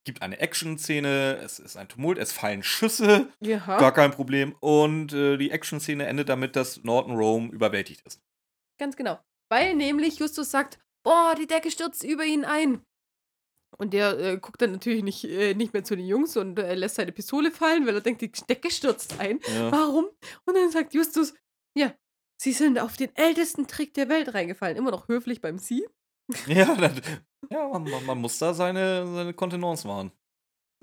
[SPEAKER 2] gibt eine Action-Szene, es ist ein Tumult, es fallen Schüsse,
[SPEAKER 1] Ja.
[SPEAKER 2] gar kein Problem. Und äh, die Action-Szene endet damit, dass Norton Rome überwältigt ist.
[SPEAKER 1] Ganz genau. Weil nämlich Justus sagt, boah, die Decke stürzt über ihn ein. Und der äh, guckt dann natürlich nicht, äh, nicht mehr zu den Jungs und äh, lässt seine Pistole fallen, weil er denkt, die Decke stürzt ein.
[SPEAKER 2] Ja.
[SPEAKER 1] Warum? Und dann sagt Justus, ja, sie sind auf den ältesten Trick der Welt reingefallen. Immer noch höflich beim Sie.
[SPEAKER 2] Ja, das, ja man, man- muss da seine, seine Kontenance wahren.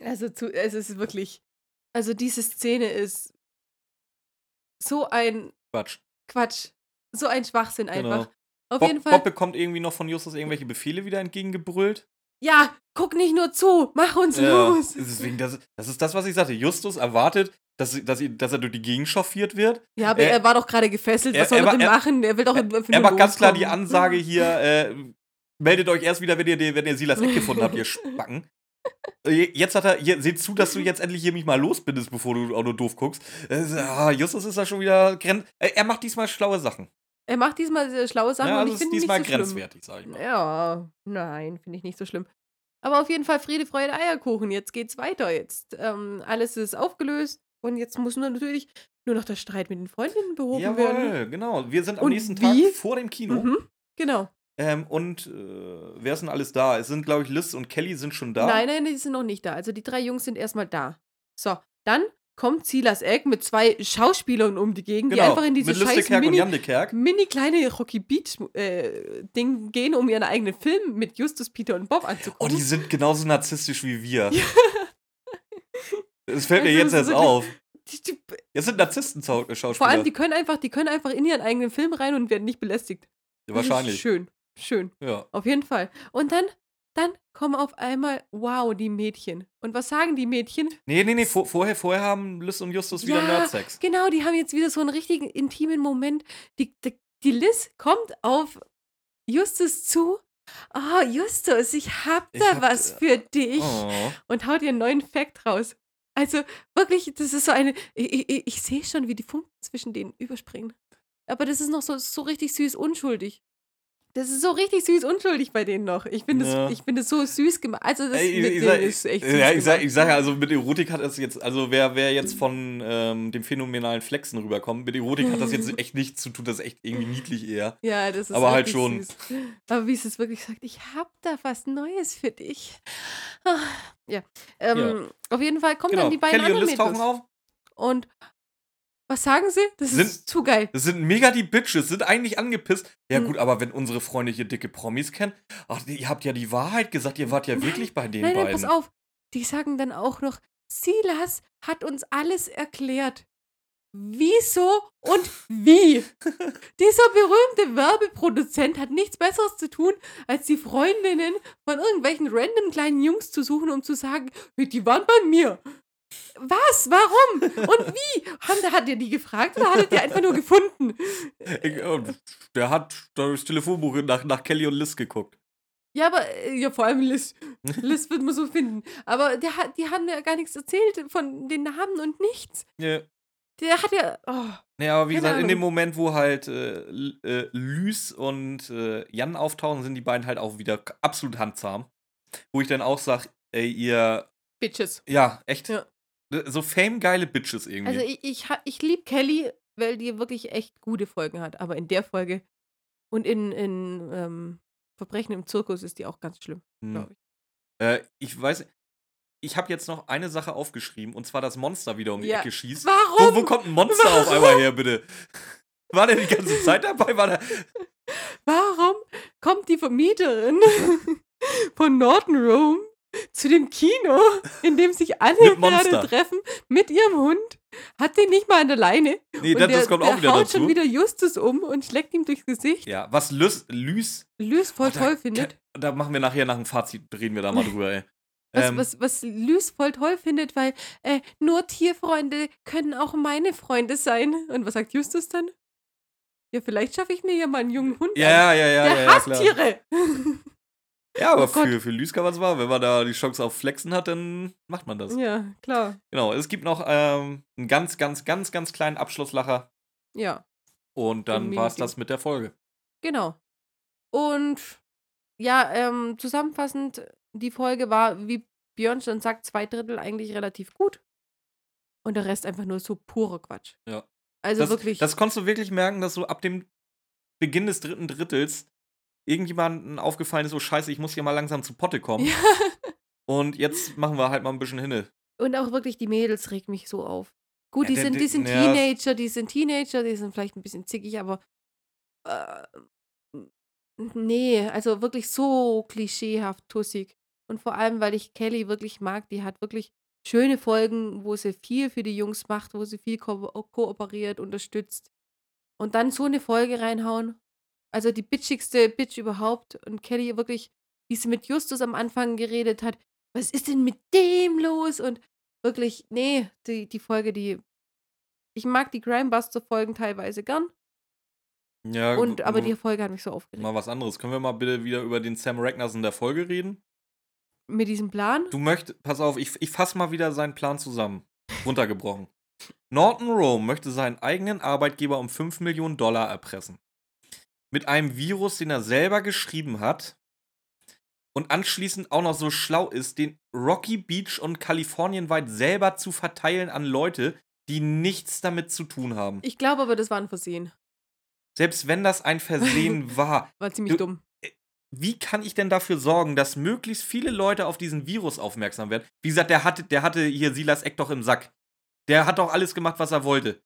[SPEAKER 1] Also zu, es ist wirklich, Also diese Szene ist so ein
[SPEAKER 2] Quatsch.
[SPEAKER 1] Quatsch. So ein Schwachsinn einfach.
[SPEAKER 2] Genau.
[SPEAKER 1] Auf
[SPEAKER 2] Bob,
[SPEAKER 1] jeden Fall.
[SPEAKER 2] Bob bekommt irgendwie noch von Justus irgendwelche Befehle wieder entgegengebrüllt.
[SPEAKER 1] ja, guck nicht nur zu, mach uns
[SPEAKER 2] Ja,
[SPEAKER 1] los.
[SPEAKER 2] deswegen, das, das ist das, was ich sagte. Justus erwartet, dass, dass, dass er durch die Gegend chauffiert wird.
[SPEAKER 1] Ja, aber
[SPEAKER 2] Er-
[SPEAKER 1] er, war doch gerade gefesselt.
[SPEAKER 2] er-
[SPEAKER 1] Was soll
[SPEAKER 2] er
[SPEAKER 1] er,
[SPEAKER 2] er-
[SPEAKER 1] machen? Er will doch
[SPEAKER 2] Er
[SPEAKER 1] nur
[SPEAKER 2] macht ganz klar die. Ansage hier, äh, meldet euch erst wieder, wenn ihr, wenn ihr Silas Eck gefunden habt, ihr Spacken. Äh, Jetzt hat er, hier, seht zu, dass du jetzt endlich hier mich mal losbindest, bevor du auch nur doof guckst. Äh, ah, Justus ist da schon wieder gren äh, Er macht diesmal schlaue Sachen.
[SPEAKER 1] Er macht diesmal schlaue Sachen
[SPEAKER 2] Ja,
[SPEAKER 1] und ich finde
[SPEAKER 2] diesmal
[SPEAKER 1] nicht so schlimm.
[SPEAKER 2] grenzwertig, sag ich mal.
[SPEAKER 1] Ja, nein, finde ich nicht so schlimm. Aber auf jeden Fall Friede, Freude, Eierkuchen. Jetzt geht's weiter. Jetzt ähm, alles ist aufgelöst und jetzt muss nur natürlich nur noch der Streit mit den Freundinnen behoben werden.
[SPEAKER 2] Jawohl, genau. Wir sind am
[SPEAKER 1] Und
[SPEAKER 2] nächsten
[SPEAKER 1] wie?
[SPEAKER 2] Tag vor dem Kino.
[SPEAKER 1] Mhm, genau.
[SPEAKER 2] Ähm, und äh, wer ist denn alles da? Es sind, glaube ich, Liz und Kelly sind schon da.
[SPEAKER 1] Nein, nein, die sind noch nicht da. Also die drei Jungs sind erstmal da. So, dann kommt Silas Egg mit zwei Schauspielern um die Gegend, die
[SPEAKER 2] genau.
[SPEAKER 1] einfach in diese scheiß mini, mini kleine Rocky Beach äh, Ding gehen, um ihren eigenen Film mit Justus, Peter und Bob
[SPEAKER 2] Oh,
[SPEAKER 1] anzugucken.
[SPEAKER 2] die sind genauso narzisstisch wie wir. Es fällt mir
[SPEAKER 1] Also,
[SPEAKER 2] jetzt
[SPEAKER 1] es ist
[SPEAKER 2] erst
[SPEAKER 1] wirklich-
[SPEAKER 2] auf.
[SPEAKER 1] Die- die-
[SPEAKER 2] Jetzt sind Narzissten-Schauspieler.
[SPEAKER 1] Vor allem, die können einfach, die können einfach in ihren eigenen Film rein und werden nicht belästigt. Das ist
[SPEAKER 2] Wahrscheinlich.
[SPEAKER 1] Schön, schön.
[SPEAKER 2] Ja.
[SPEAKER 1] Auf jeden Fall. Und dann, dann kommen auf einmal, wow, die Mädchen. Und was sagen die Mädchen?
[SPEAKER 2] Nee, nee, nee. Vor, vorher, vorher haben Liz und Justus wieder
[SPEAKER 1] Ja,
[SPEAKER 2] Nerdsex.
[SPEAKER 1] Genau, die haben jetzt wieder so einen richtigen intimen Moment. Die, die, die Liz kommt auf Justus zu. Oh, Justus, ich hab
[SPEAKER 2] Ich
[SPEAKER 1] da
[SPEAKER 2] hab,
[SPEAKER 1] was für dich.
[SPEAKER 2] Oh.
[SPEAKER 1] Und haut ihr einen neuen Fact raus. Also wirklich, das ist so eine. Ich, ich, ich sehe schon, wie die Funken zwischen denen überspringen. Aber das ist noch so, so richtig süß unschuldig. Das ist so richtig süß unschuldig bei denen noch. Ich finde
[SPEAKER 2] Ja.
[SPEAKER 1] es ich find so süß gemacht. Also das
[SPEAKER 2] ich,
[SPEAKER 1] denen
[SPEAKER 2] sag,
[SPEAKER 1] ist echt süß
[SPEAKER 2] ja, ich, sag,
[SPEAKER 1] gemacht.
[SPEAKER 2] ich sag ja, also mit Erotik hat das jetzt, also wer, wer jetzt von ähm, dem phänomenalen Flexen rüberkommt, mit Erotik hat das jetzt echt nichts zu tun, das ist echt irgendwie niedlich eher.
[SPEAKER 1] Ja, das ist
[SPEAKER 2] Aber halt schon.
[SPEAKER 1] Süß. Aber wie es es wirklich sagt, ich hab da was Neues für dich. Ah, Ja. Ähm, Auf jeden Fall kommen
[SPEAKER 2] Genau,
[SPEAKER 1] dann die beiden
[SPEAKER 2] Kelly und Liz tauchen auf.
[SPEAKER 1] Und was sagen sie? Das
[SPEAKER 2] Sind-
[SPEAKER 1] ist zu geil.
[SPEAKER 2] Das sind mega die Bitches, sind eigentlich angepisst. Ja,
[SPEAKER 1] Hm.
[SPEAKER 2] gut, aber wenn unsere Freunde hier dicke Promis kennen, ach, ihr habt ja die Wahrheit gesagt, ihr wart ja
[SPEAKER 1] Nein,
[SPEAKER 2] wirklich bei den
[SPEAKER 1] Nein, nein,
[SPEAKER 2] beiden.
[SPEAKER 1] pass auf. Die sagen dann auch noch, Silas hat uns alles erklärt. Wieso und wie? Dieser berühmte Werbeproduzent hat nichts Besseres zu tun, als die Freundinnen von irgendwelchen random kleinen Jungs zu suchen, um zu sagen, die waren bei mir. Was? Warum? Und wie? Haben, hat er die gefragt oder hat er die einfach nur gefunden?
[SPEAKER 2] Äh, der hat durchs Telefonbuch nach, nach Kelly und Liz geguckt.
[SPEAKER 1] Ja, aber äh, ja, vor allem Liz. Liz wird man so finden. Aber der hat, die haben ja gar nichts erzählt von den Namen und nichts.
[SPEAKER 2] Ja.
[SPEAKER 1] Der hat ja. Oh,
[SPEAKER 2] Nee, aber wie gesagt, in dem
[SPEAKER 1] Ahnung.
[SPEAKER 2] Moment, wo halt äh, äh, Lys und äh, Jan auftauchen, sind die beiden halt auch wieder absolut handzahm. Wo ich dann auch sag, ey, ihr,
[SPEAKER 1] Bitches.
[SPEAKER 2] ja, echt,
[SPEAKER 1] Ja.
[SPEAKER 2] So fame-geile Bitches irgendwie.
[SPEAKER 1] Also ich, ich, ich liebe Kelly, weil die wirklich echt gute Folgen hat. Aber in der Folge und in, in ähm, Verbrechen im Zirkus ist die auch ganz schlimm,
[SPEAKER 2] Hm.
[SPEAKER 1] glaube ich.
[SPEAKER 2] Äh, ich weiß, ich habe jetzt noch eine Sache aufgeschrieben, und zwar das Monster wieder um die
[SPEAKER 1] Ja.
[SPEAKER 2] Ecke schießt.
[SPEAKER 1] Warum?
[SPEAKER 2] Wo, wo kommt ein Monster auf
[SPEAKER 1] Warum?
[SPEAKER 2] einmal her, bitte? War der die ganze Zeit dabei? War der,
[SPEAKER 1] Warum kommt die Vermieterin von Norton Rome zu dem Kino, in dem sich alle gerade treffen, mit ihrem Hund? Hat den nicht mal an der Leine?
[SPEAKER 2] nee,
[SPEAKER 1] und
[SPEAKER 2] das,
[SPEAKER 1] der,
[SPEAKER 2] das kommt
[SPEAKER 1] der
[SPEAKER 2] auch wieder
[SPEAKER 1] haut
[SPEAKER 2] dazu.
[SPEAKER 1] schon wieder Justus um und schlägt ihm durchs Gesicht.
[SPEAKER 2] ja, was Lys, Lys
[SPEAKER 1] Lys voll
[SPEAKER 2] Oh, da
[SPEAKER 1] toll findet.
[SPEAKER 2] Da machen wir nachher nach dem Fazit, reden wir da mal drüber, ey.
[SPEAKER 1] Was,
[SPEAKER 2] Ähm,
[SPEAKER 1] was, was Lys voll toll findet, weil äh, nur Tierfreunde können auch meine Freunde sein. Und was sagt Justus dann? Ja, vielleicht schaffe ich mir ja mal einen jungen Hund an.
[SPEAKER 2] ja, ja, ja,
[SPEAKER 1] Der
[SPEAKER 2] ja, ja,
[SPEAKER 1] hasst
[SPEAKER 2] klar.
[SPEAKER 1] Tiere.
[SPEAKER 2] Ja, aber
[SPEAKER 1] Oh
[SPEAKER 2] für, für man es machen. Wenn man da die Chance auf Flexen hat, dann macht man das.
[SPEAKER 1] ja, klar.
[SPEAKER 2] Genau, es gibt noch ähm, einen ganz, ganz, ganz, ganz kleinen Abschlusslacher.
[SPEAKER 1] Ja,
[SPEAKER 2] Und dann war es das mit der Folge.
[SPEAKER 1] genau. Und ja, ähm, zusammenfassend, die Folge war, wie Björn schon sagt, zwei Drittel eigentlich relativ gut. Und der Rest einfach nur so pure Quatsch.
[SPEAKER 2] Ja.
[SPEAKER 1] Also
[SPEAKER 2] Das,
[SPEAKER 1] wirklich.
[SPEAKER 2] das konntest du wirklich merken, dass so ab dem Beginn des dritten Drittels irgendjemandem aufgefallen ist, so scheiße, ich muss hier mal langsam zu Potte kommen.
[SPEAKER 1] ja.
[SPEAKER 2] Und jetzt machen wir halt mal ein bisschen hinne.
[SPEAKER 1] Und auch wirklich die Mädels regt mich so auf. Gut,
[SPEAKER 2] Ja,
[SPEAKER 1] die
[SPEAKER 2] der-
[SPEAKER 1] sind, die sind
[SPEAKER 2] ja.
[SPEAKER 1] Teenager, die sind Teenager, die sind vielleicht ein bisschen zickig, aber äh, nee, also wirklich so klischeehaft tussig. Und vor allem, weil ich Kelly wirklich mag, die hat wirklich schöne Folgen, wo sie viel für die Jungs macht, wo sie viel ko kooperiert, unterstützt. Und dann so eine Folge reinhauen. Also die bitchigste Bitch überhaupt. Und Kelly wirklich, wie sie mit Justus am Anfang geredet hat, was ist denn mit dem los? Und wirklich, nee, die, die Folge, die. Ich mag die Crimebuster-Folgen teilweise gern.
[SPEAKER 2] Ja,
[SPEAKER 1] Und, aber
[SPEAKER 2] m-
[SPEAKER 1] die Folge hat mich so aufgeregt.
[SPEAKER 2] Mal was anderes. Können wir mal bitte wieder über den Sam Ragnarsson der Folge reden?
[SPEAKER 1] Mit diesem Plan.
[SPEAKER 2] Du möchtest, pass auf, ich, ich fasse mal wieder seinen Plan zusammen. Runtergebrochen. Norton Rome möchte seinen eigenen Arbeitgeber um 5 Millionen Dollar erpressen. Mit einem Virus, den er selber geschrieben hat. Und anschließend auch noch so schlau ist, den Rocky Beach und Kalifornien weit selber zu verteilen an Leute, die nichts damit zu tun haben.
[SPEAKER 1] Ich glaube aber, das war ein Versehen.
[SPEAKER 2] Selbst wenn das ein Versehen war,
[SPEAKER 1] War ziemlich
[SPEAKER 2] Du-
[SPEAKER 1] dumm.
[SPEAKER 2] wie kann ich denn dafür sorgen, dass möglichst viele Leute auf diesen Virus aufmerksam werden? Wie gesagt, der hatte, der hatte hier Silas Eck doch im Sack. Der hat doch alles gemacht, was er wollte.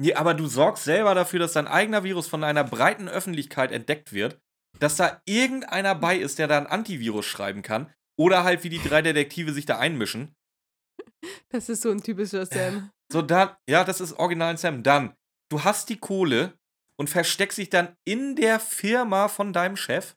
[SPEAKER 2] Nee, aber du sorgst selber dafür, dass dein eigener Virus von einer breiten Öffentlichkeit entdeckt wird, dass da irgendeiner bei ist, der da ein Antivirus schreiben kann. Oder halt wie die drei Detektive sich da einmischen.
[SPEAKER 1] Das ist so ein typischer Sam.
[SPEAKER 2] So, dann, ja, das ist original Sam. Dann, du hast die Kohle und versteckst dich dann in der Firma von deinem Chef.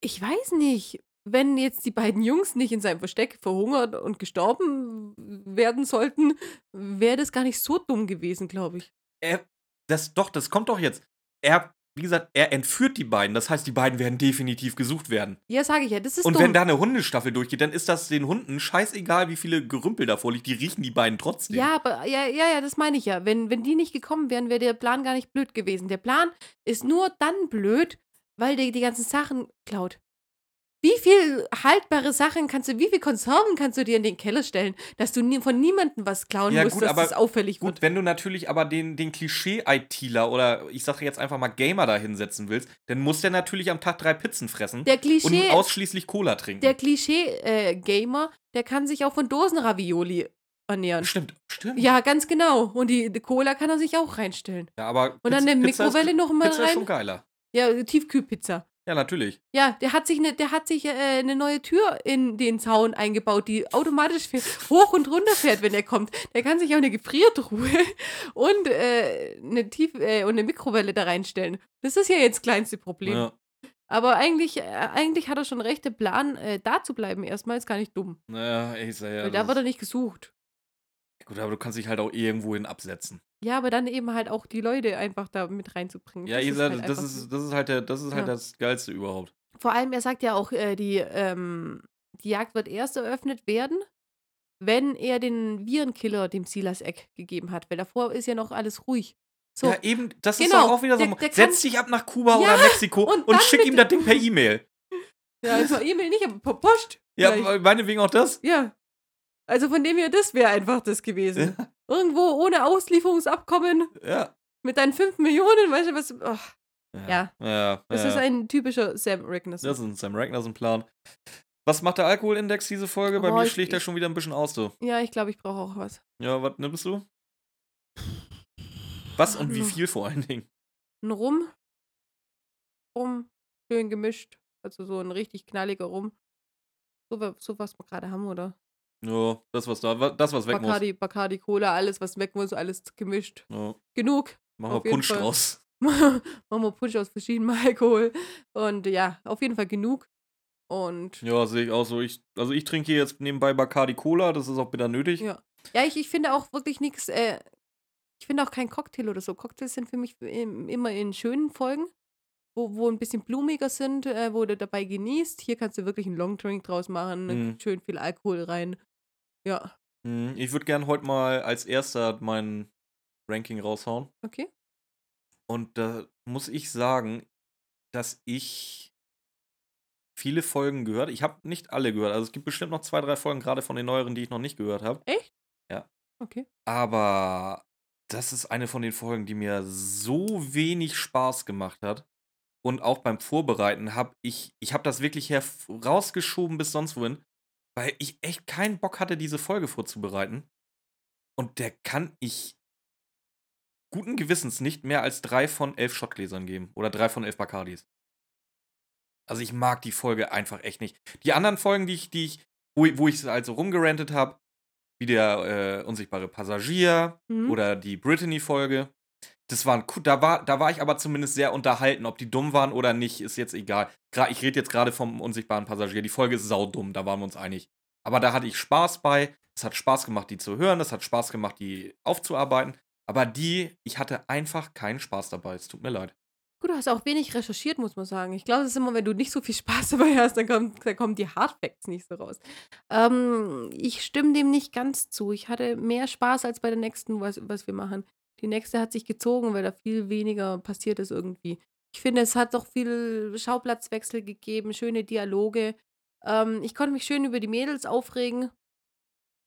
[SPEAKER 1] Ich weiß nicht, wenn jetzt die beiden Jungs nicht in seinem Versteck verhungert und gestorben werden sollten, wäre das gar nicht so dumm gewesen, glaube ich.
[SPEAKER 2] er, das doch, das kommt doch jetzt. Er, wie gesagt, er entführt die beiden. Das heißt, die beiden werden definitiv gesucht werden.
[SPEAKER 1] Ja, sage ich ja, das ist
[SPEAKER 2] Und
[SPEAKER 1] dumm.
[SPEAKER 2] wenn da eine Hundestaffel durchgeht, dann ist das den Hunden scheißegal, wie viele Gerümpel davor liegt. Die riechen die beiden trotzdem.
[SPEAKER 1] ja, aber ja, ja, ja, das meine ich ja. Wenn, wenn die nicht gekommen wären, wäre der Plan gar nicht blöd gewesen. Der Plan ist nur dann blöd, weil der die ganzen Sachen klaut. Wie viel haltbare Sachen kannst du, wie viel Konserven kannst du dir in den Keller stellen, dass du nie, von niemandem was klauen
[SPEAKER 2] Ja,
[SPEAKER 1] musst,
[SPEAKER 2] gut,
[SPEAKER 1] dass
[SPEAKER 2] aber
[SPEAKER 1] das auffällig
[SPEAKER 2] Gut,
[SPEAKER 1] wird?
[SPEAKER 2] wenn du natürlich aber den, den Klischee-ITler oder ich sage jetzt einfach mal Gamer da hinsetzen willst, dann muss der natürlich am Tag drei Pizzen fressen
[SPEAKER 1] Der
[SPEAKER 2] und
[SPEAKER 1] Klischee,
[SPEAKER 2] ausschließlich Cola trinken.
[SPEAKER 1] der Klischee-Gamer, der kann sich auch von Dosenravioli ernähren.
[SPEAKER 2] stimmt, stimmt.
[SPEAKER 1] Ja, ganz genau. Und die, die Cola kann er sich auch reinstellen.
[SPEAKER 2] Ja, aber
[SPEAKER 1] Und dann
[SPEAKER 2] Pizza-
[SPEAKER 1] eine
[SPEAKER 2] Pizza ist-
[SPEAKER 1] Mikrowelle noch mal
[SPEAKER 2] Pizza ist schon
[SPEAKER 1] rein.
[SPEAKER 2] geiler.
[SPEAKER 1] Ja, Tiefkühlpizza.
[SPEAKER 2] Ja, natürlich.
[SPEAKER 1] Ja, der hat sich eine, der hat sich äh, eine neue Tür in den Zaun eingebaut, die automatisch hoch und runter fährt, wenn er kommt. Der kann sich auch eine Gefriertruhe und äh, eine Tief äh, und eine Mikrowelle da reinstellen. Das ist ja jetzt das kleinste Problem.
[SPEAKER 2] Ja.
[SPEAKER 1] Aber eigentlich, äh, eigentlich hat er schon recht, der Plan, äh, da zu bleiben erstmal ist gar nicht dumm.
[SPEAKER 2] Naja, ich sag ja.
[SPEAKER 1] weil da wird er nicht gesucht.
[SPEAKER 2] Gut, aber du kannst dich halt auch irgendwohin absetzen.
[SPEAKER 1] Ja, aber dann eben halt auch die Leute einfach da mit reinzubringen.
[SPEAKER 2] Ja,
[SPEAKER 1] Das
[SPEAKER 2] ihr
[SPEAKER 1] ist
[SPEAKER 2] seid,
[SPEAKER 1] halt
[SPEAKER 2] das, ist, das ist halt, der, das, ist halt
[SPEAKER 1] Ja.
[SPEAKER 2] das Geilste überhaupt.
[SPEAKER 1] Vor allem, er sagt ja auch, äh, die, ähm, die Jagd wird erst eröffnet werden, wenn er den Virenkiller dem Silas Eck gegeben hat, weil davor ist ja noch alles ruhig. So,
[SPEAKER 2] Ja, eben, das ist
[SPEAKER 1] Genau,
[SPEAKER 2] doch auch wieder so.
[SPEAKER 1] der- der
[SPEAKER 2] Setz dich ab nach Kuba
[SPEAKER 1] Ja,
[SPEAKER 2] oder Mexiko
[SPEAKER 1] und
[SPEAKER 2] und, schick ihm das Ding per E-Mail.
[SPEAKER 1] ja, also E-Mail nicht, aber per Post.
[SPEAKER 2] Ja,
[SPEAKER 1] vielleicht.
[SPEAKER 2] meinetwegen auch das.
[SPEAKER 1] ja. Also von dem her, das wäre einfach das gewesen. Irgendwo ohne Auslieferungsabkommen
[SPEAKER 2] Ja.
[SPEAKER 1] mit deinen 5 Millionen, weißt du was? ach, Ja.
[SPEAKER 2] ja
[SPEAKER 1] das
[SPEAKER 2] ja.
[SPEAKER 1] ist ein typischer Sam Ragnarsson.
[SPEAKER 2] Das ist ein Sam Ragnarsson-Plan. Was macht der Alkoholindex diese Folge? Bei
[SPEAKER 1] Oh,
[SPEAKER 2] mir schlägt er schon wieder ein bisschen aus, du.
[SPEAKER 1] Ja, ich glaube, ich brauche auch was.
[SPEAKER 2] Ja, was nimmst du? Was und wie viel vor allen Dingen?
[SPEAKER 1] Ein Rum. Rum, schön gemischt. Also so ein richtig knalliger Rum. So, so was wir gerade haben, oder?
[SPEAKER 2] Ja, das, was da, das, was weg
[SPEAKER 1] Bacardi, Bacardi, Cola, alles, was weg muss, alles gemischt.
[SPEAKER 2] muss. Ja,
[SPEAKER 1] Genug.
[SPEAKER 2] machen wir Punsch
[SPEAKER 1] Fall.
[SPEAKER 2] draus.
[SPEAKER 1] Machen wir Punsch aus verschiedenem Alkohol. Und ja, auf jeden Fall genug. Und
[SPEAKER 2] Ja, sehe ich auch so. Ich, also ich trinke hier jetzt nebenbei Bacardi Cola, das ist auch bitter nötig.
[SPEAKER 1] Ja. ja, ich, ich finde auch wirklich nichts. Äh, ich finde auch kein Cocktail oder so. Cocktails sind für mich im, immer in schönen Folgen, wo, wo ein bisschen blumiger sind, äh, wo du dabei genießt. Hier kannst du wirklich einen Longdrink draus machen,
[SPEAKER 2] Mhm.
[SPEAKER 1] schön viel Alkohol rein. Ja,
[SPEAKER 2] Hm, Ich würde gern heute mal als erster mein Ranking raushauen.
[SPEAKER 1] okay.
[SPEAKER 2] Und da muss ich sagen, dass ich viele Folgen gehört. Ich habe nicht alle gehört. Also es gibt bestimmt noch zwei, drei Folgen, gerade von den neueren, die ich noch nicht gehört habe.
[SPEAKER 1] Echt?
[SPEAKER 2] Ja.
[SPEAKER 1] Okay.
[SPEAKER 2] Aber das ist eine von den Folgen, die mir so wenig Spaß gemacht hat. Und auch beim Vorbereiten habe ich, ich habe das wirklich rausgeschoben bis sonst wohin, weil ich echt keinen Bock hatte, diese Folge vorzubereiten. Und der kann ich guten Gewissens nicht mehr als drei von elf Shotgläsern geben. Oder drei von elf Bacardis. Also ich mag die Folge einfach echt nicht. Die anderen Folgen, die ich, die ich, wo, ich- wo ich also rumgerantet habe, wie der äh, unsichtbare Passagier
[SPEAKER 1] Mhm.
[SPEAKER 2] oder die Brittany-Folge. Das waren, da war, da war ich aber zumindest sehr unterhalten. Ob die dumm waren oder nicht, ist jetzt egal. Ich rede jetzt gerade vom unsichtbaren Passagier. Die Folge ist saudumm, da waren wir uns einig. Aber da hatte ich Spaß bei. Es hat Spaß gemacht, die zu hören. Es hat Spaß gemacht, die aufzuarbeiten. Aber die, ich hatte einfach keinen Spaß dabei. Es tut mir leid.
[SPEAKER 1] Gut, du hast auch wenig recherchiert, muss man sagen. Ich glaube, es ist immer, wenn du nicht so viel Spaß dabei hast, dann, kommt, dann kommen die Hardfacts nicht so raus. Ähm, ich stimme dem nicht ganz zu. Ich hatte mehr Spaß als bei der nächsten, was, was wir machen. Die nächste hat sich gezogen, weil da viel weniger passiert ist irgendwie. Ich finde, es hat doch viel Schauplatzwechsel gegeben, schöne Dialoge. Ähm, ich konnte mich schön über die Mädels aufregen,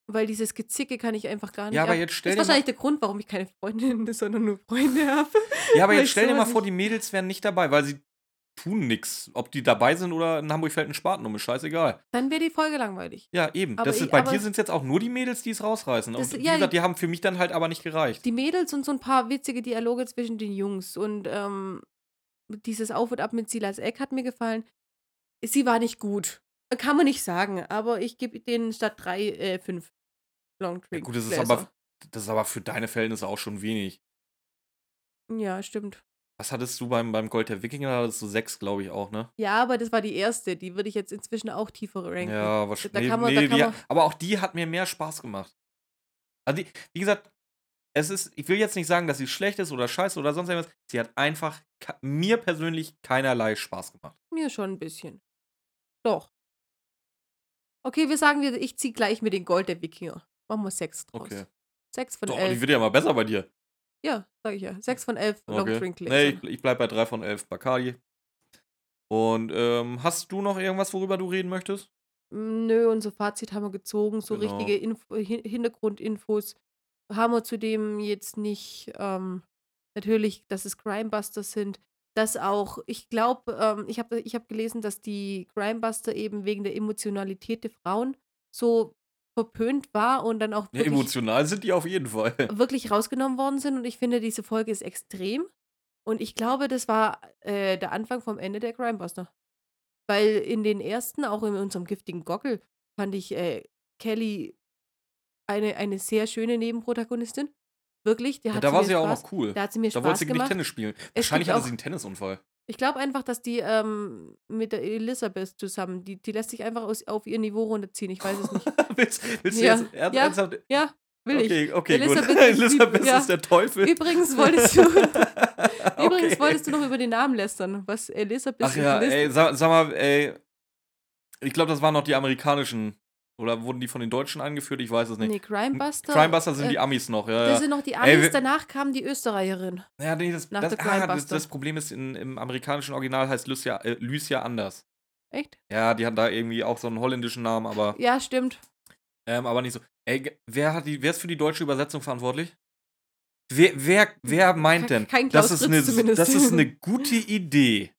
[SPEAKER 1] weil dieses Gezicke kann ich einfach gar nicht.
[SPEAKER 2] Ja, aber
[SPEAKER 1] ab-
[SPEAKER 2] jetzt stell
[SPEAKER 1] das ist wahrscheinlich der Grund, warum ich keine Freundinnen, sondern nur Freunde habe.
[SPEAKER 2] Ja, aber jetzt stell dir mal vor, die Mädels wären nicht dabei, weil sie tun nix. Ob die dabei sind oder in Hamburg fällt ein Spaten um, ist scheißegal.
[SPEAKER 1] Dann wäre die Folge langweilig.
[SPEAKER 2] Ja, eben.
[SPEAKER 1] Aber
[SPEAKER 2] das ist,
[SPEAKER 1] ich-
[SPEAKER 2] bei dir sind es jetzt auch nur die Mädels, die es rausreißen.
[SPEAKER 1] Das-
[SPEAKER 2] Und wie
[SPEAKER 1] ja,
[SPEAKER 2] gesagt, die haben für mich dann halt aber nicht gereicht.
[SPEAKER 1] Die Mädels und so ein paar witzige Dialoge zwischen den Jungs. Und ähm, dieses Auf und Ab mit Silas Eck hat mir gefallen. Sie war nicht gut. Kann man nicht sagen, aber ich gebe denen statt drei, äh, fünf Long
[SPEAKER 2] Ja,
[SPEAKER 1] Drink.
[SPEAKER 2] gut, das ist, aber, das ist aber für deine Verhältnisse auch schon wenig.
[SPEAKER 1] Ja, stimmt.
[SPEAKER 2] Was hattest du beim, beim Gold der Wikinger? Da hattest du sechs, glaube ich, auch, ne?
[SPEAKER 1] Ja, aber das war die erste. Die würde ich jetzt inzwischen auch tiefer ranken.
[SPEAKER 2] Ja, wahrscheinlich.
[SPEAKER 1] Da
[SPEAKER 2] nee,
[SPEAKER 1] kann man-
[SPEAKER 2] nee,
[SPEAKER 1] da kann
[SPEAKER 2] die,
[SPEAKER 1] man-
[SPEAKER 2] aber auch die hat mir mehr Spaß gemacht. Also, die, wie gesagt, es ist, ich will jetzt nicht sagen, dass sie schlecht ist oder scheiße oder sonst irgendwas. Sie hat einfach mir persönlich keinerlei Spaß gemacht.
[SPEAKER 1] Mir schon ein bisschen. Doch. Okay, wir sagen, wir, ich ziehe gleich mit den Gold der Wikinger. Machen wir sechs draus.
[SPEAKER 2] Okay.
[SPEAKER 1] Sechs von
[SPEAKER 2] Doch, die
[SPEAKER 1] elf.
[SPEAKER 2] wird ja mal besser bei dir.
[SPEAKER 1] Ja, sag ich ja. Sechs von elf Long
[SPEAKER 2] Okay.
[SPEAKER 1] Drink
[SPEAKER 2] Nee, ich, ich bleib bei 3 von 11 Bacardi. Und ähm, hast du noch irgendwas, worüber du reden möchtest?
[SPEAKER 1] Nö, unser Fazit haben wir gezogen. So
[SPEAKER 2] Genau.
[SPEAKER 1] richtige Info Hin Hintergrundinfos haben wir zudem jetzt nicht. Ähm, natürlich, dass es Crimebusters sind. Dass auch, ich glaube, ähm, ich habe ich hab gelesen, dass die Crimebuster eben wegen der Emotionalität der Frauen so verpönt war und dann auch
[SPEAKER 2] Ja,
[SPEAKER 1] wirklich,
[SPEAKER 2] emotional sind die auf jeden Fall.
[SPEAKER 1] wirklich rausgenommen worden sind. Und ich finde, diese Folge ist extrem. Und ich glaube, das war äh, der Anfang vom Ende der Crimebuster. Weil in den ersten, auch in unserem giftigen Gockel, fand ich äh, Kelly eine, eine sehr schöne Nebenprotagonistin. Wirklich, der
[SPEAKER 2] Ja,
[SPEAKER 1] hat
[SPEAKER 2] da war sie ja auch noch cool.
[SPEAKER 1] Da hat sie mir
[SPEAKER 2] Da wollte
[SPEAKER 1] Spaß
[SPEAKER 2] sie nicht. Tennis spielen.
[SPEAKER 1] Es
[SPEAKER 2] Wahrscheinlich hatte sie einen Tennisunfall.
[SPEAKER 1] Ich glaube einfach, dass die ähm, mit der Elisabeth zusammen, die, die lässt sich einfach aus, auf ihr Niveau runterziehen. Ich weiß es nicht.
[SPEAKER 2] willst, willst du
[SPEAKER 1] Ja,
[SPEAKER 2] jetzt ernst-
[SPEAKER 1] ja.
[SPEAKER 2] ernsthaft?
[SPEAKER 1] Ja, will ich.
[SPEAKER 2] Okay, okay,
[SPEAKER 1] Elisabeth
[SPEAKER 2] gut.
[SPEAKER 1] ist
[SPEAKER 2] Elisabeth
[SPEAKER 1] ja.
[SPEAKER 2] ist der Teufel.
[SPEAKER 1] Übrigens wolltest du, übrigens
[SPEAKER 2] Okay.
[SPEAKER 1] wolltest du noch über den Namen lästern, was Elisabeth
[SPEAKER 2] Ach ja, ey, sag, sag mal, ey. Ich glaube, das waren noch die amerikanischen. Oder wurden die von den Deutschen angeführt? Ich weiß es nicht.
[SPEAKER 1] Nee, Crimebuster.
[SPEAKER 2] Crimebuster sind
[SPEAKER 1] äh,
[SPEAKER 2] die Amis noch, ja.
[SPEAKER 1] Das sind noch die
[SPEAKER 2] Ey,
[SPEAKER 1] Amis,
[SPEAKER 2] wir-
[SPEAKER 1] danach kam die Österreicherin.
[SPEAKER 2] Ja, nee, das, das, ah, das, das Problem ist, in, im amerikanischen Original heißt Lucia, äh, Lucia anders.
[SPEAKER 1] Echt?
[SPEAKER 2] Ja, die hat da irgendwie auch so einen holländischen Namen, aber,
[SPEAKER 1] Ja, stimmt.
[SPEAKER 2] ähm, aber nicht so. Ey, wer, hat die, wer ist für die deutsche Übersetzung verantwortlich? Wer, wer, wer meint denn,
[SPEAKER 1] Kein Klaus
[SPEAKER 2] das, ist
[SPEAKER 1] Fritz
[SPEAKER 2] eine,
[SPEAKER 1] zumindest.
[SPEAKER 2] das ist eine gute Idee,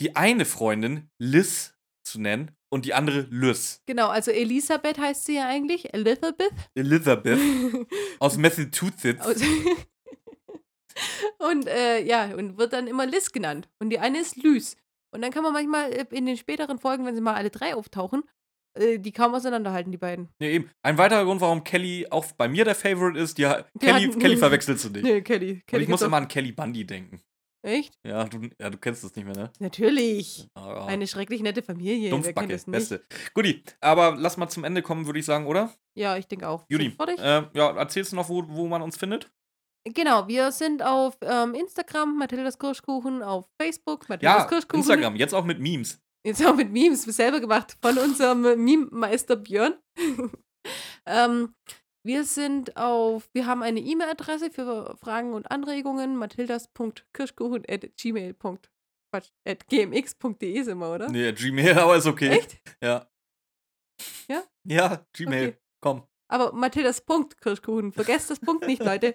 [SPEAKER 2] die eine Freundin Liz zu nennen und die andere Lys.
[SPEAKER 1] Genau, also Elisabeth heißt sie ja eigentlich. Elizabeth.
[SPEAKER 2] Elizabeth aus Massachusetts.
[SPEAKER 1] Aus- und äh, ja, und wird dann immer Liz genannt. Und die eine ist Lys. Und dann kann man manchmal äh, in den späteren Folgen, wenn sie mal alle drei auftauchen, äh, die kaum auseinanderhalten, die beiden.
[SPEAKER 2] Ja, eben. Ein weiterer Grund, warum Kelly auch bei mir der Favorite ist, die, Kelly,
[SPEAKER 1] hat-
[SPEAKER 2] Kelly verwechselst du nicht.
[SPEAKER 1] Nee, Kelly.
[SPEAKER 2] Und
[SPEAKER 1] Kelly
[SPEAKER 2] ich muss immer an Kelly Bundy denken.
[SPEAKER 1] Echt?
[SPEAKER 2] Ja du, ja, du kennst das nicht mehr, ne?
[SPEAKER 1] Natürlich.
[SPEAKER 2] Ah,
[SPEAKER 1] Eine schrecklich nette Familie.
[SPEAKER 2] Dumpfbacke, beste. Guti, aber lass mal zum Ende kommen, würde ich sagen, oder?
[SPEAKER 1] Ja, ich denke auch. Fertig?
[SPEAKER 2] äh, ja, erzählst du noch, wo, wo man uns findet?
[SPEAKER 1] Genau, wir sind auf ähm, Instagram, Mathildas Kirschkuchen, auf Facebook, Mathildas
[SPEAKER 2] Ja,
[SPEAKER 1] Kirschkuchen.
[SPEAKER 2] Instagram, jetzt auch mit Memes.
[SPEAKER 1] Jetzt auch mit Memes selber gemacht von unserem Meme-Meister Björn. ähm, wir sind auf, wir haben eine E-Mail-Adresse für Fragen und Anregungen, mathildas.kirschkuchen.gmx.de sind wir, oder?
[SPEAKER 2] Nee, Gmail, aber ist okay.
[SPEAKER 1] Echt?
[SPEAKER 2] Ja.
[SPEAKER 1] Ja?
[SPEAKER 2] Ja, Gmail.
[SPEAKER 1] Okay.
[SPEAKER 2] Komm.
[SPEAKER 1] Aber Mathildas.kirschkuchen, vergesst das Punkt nicht, Leute.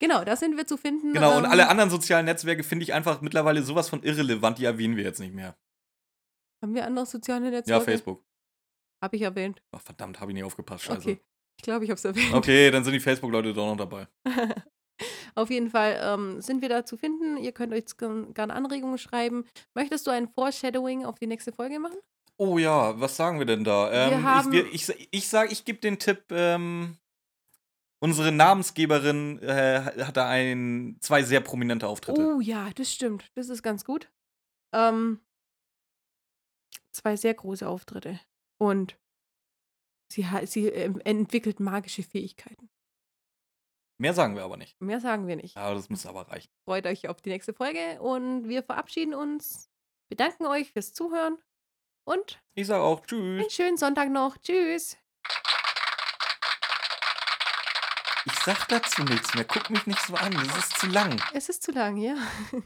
[SPEAKER 1] Genau, da sind wir zu finden.
[SPEAKER 2] Genau, und
[SPEAKER 1] ähm,
[SPEAKER 2] alle anderen sozialen Netzwerke finde ich einfach mittlerweile sowas von irrelevant, die erwähnen wir jetzt nicht mehr.
[SPEAKER 1] Haben wir andere soziale
[SPEAKER 2] Ja,
[SPEAKER 1] Netzwerke?
[SPEAKER 2] Facebook.
[SPEAKER 1] Habe ich erwähnt.
[SPEAKER 2] Ach, verdammt, habe ich nicht aufgepasst, scheiße.
[SPEAKER 1] Okay. Ich glaube, ich habe es erwähnt.
[SPEAKER 2] Okay, dann sind die Facebook-Leute doch noch dabei.
[SPEAKER 1] Auf jeden Fall ähm, sind wir da zu finden. Ihr könnt euch gern- gerne Anregungen schreiben. Möchtest du ein Foreshadowing auf die nächste Folge machen?
[SPEAKER 2] Oh ja, was sagen wir denn da? Ähm,
[SPEAKER 1] haben-
[SPEAKER 2] ich, ich, ich sage, ich gebe den Tipp, ähm, unsere Namensgeberin äh, hat da ein, zwei sehr prominente Auftritte.
[SPEAKER 1] Oh ja, das stimmt. Das ist ganz gut. Ähm, zwei sehr große Auftritte. Und sie, sie ähm, entwickelt magische Fähigkeiten.
[SPEAKER 2] Mehr sagen wir aber nicht.
[SPEAKER 1] Mehr sagen wir nicht.
[SPEAKER 2] Ja, das muss aber reichen.
[SPEAKER 1] Freut euch auf die nächste Folge und wir verabschieden uns. Bedanken euch fürs Zuhören und
[SPEAKER 2] Ich sage auch Tschüss.
[SPEAKER 1] einen schönen Sonntag noch. Tschüss.
[SPEAKER 2] Ich sag dazu nichts mehr. Guck mich nicht so an. Das ist zu lang.
[SPEAKER 1] Es ist zu lang, ja.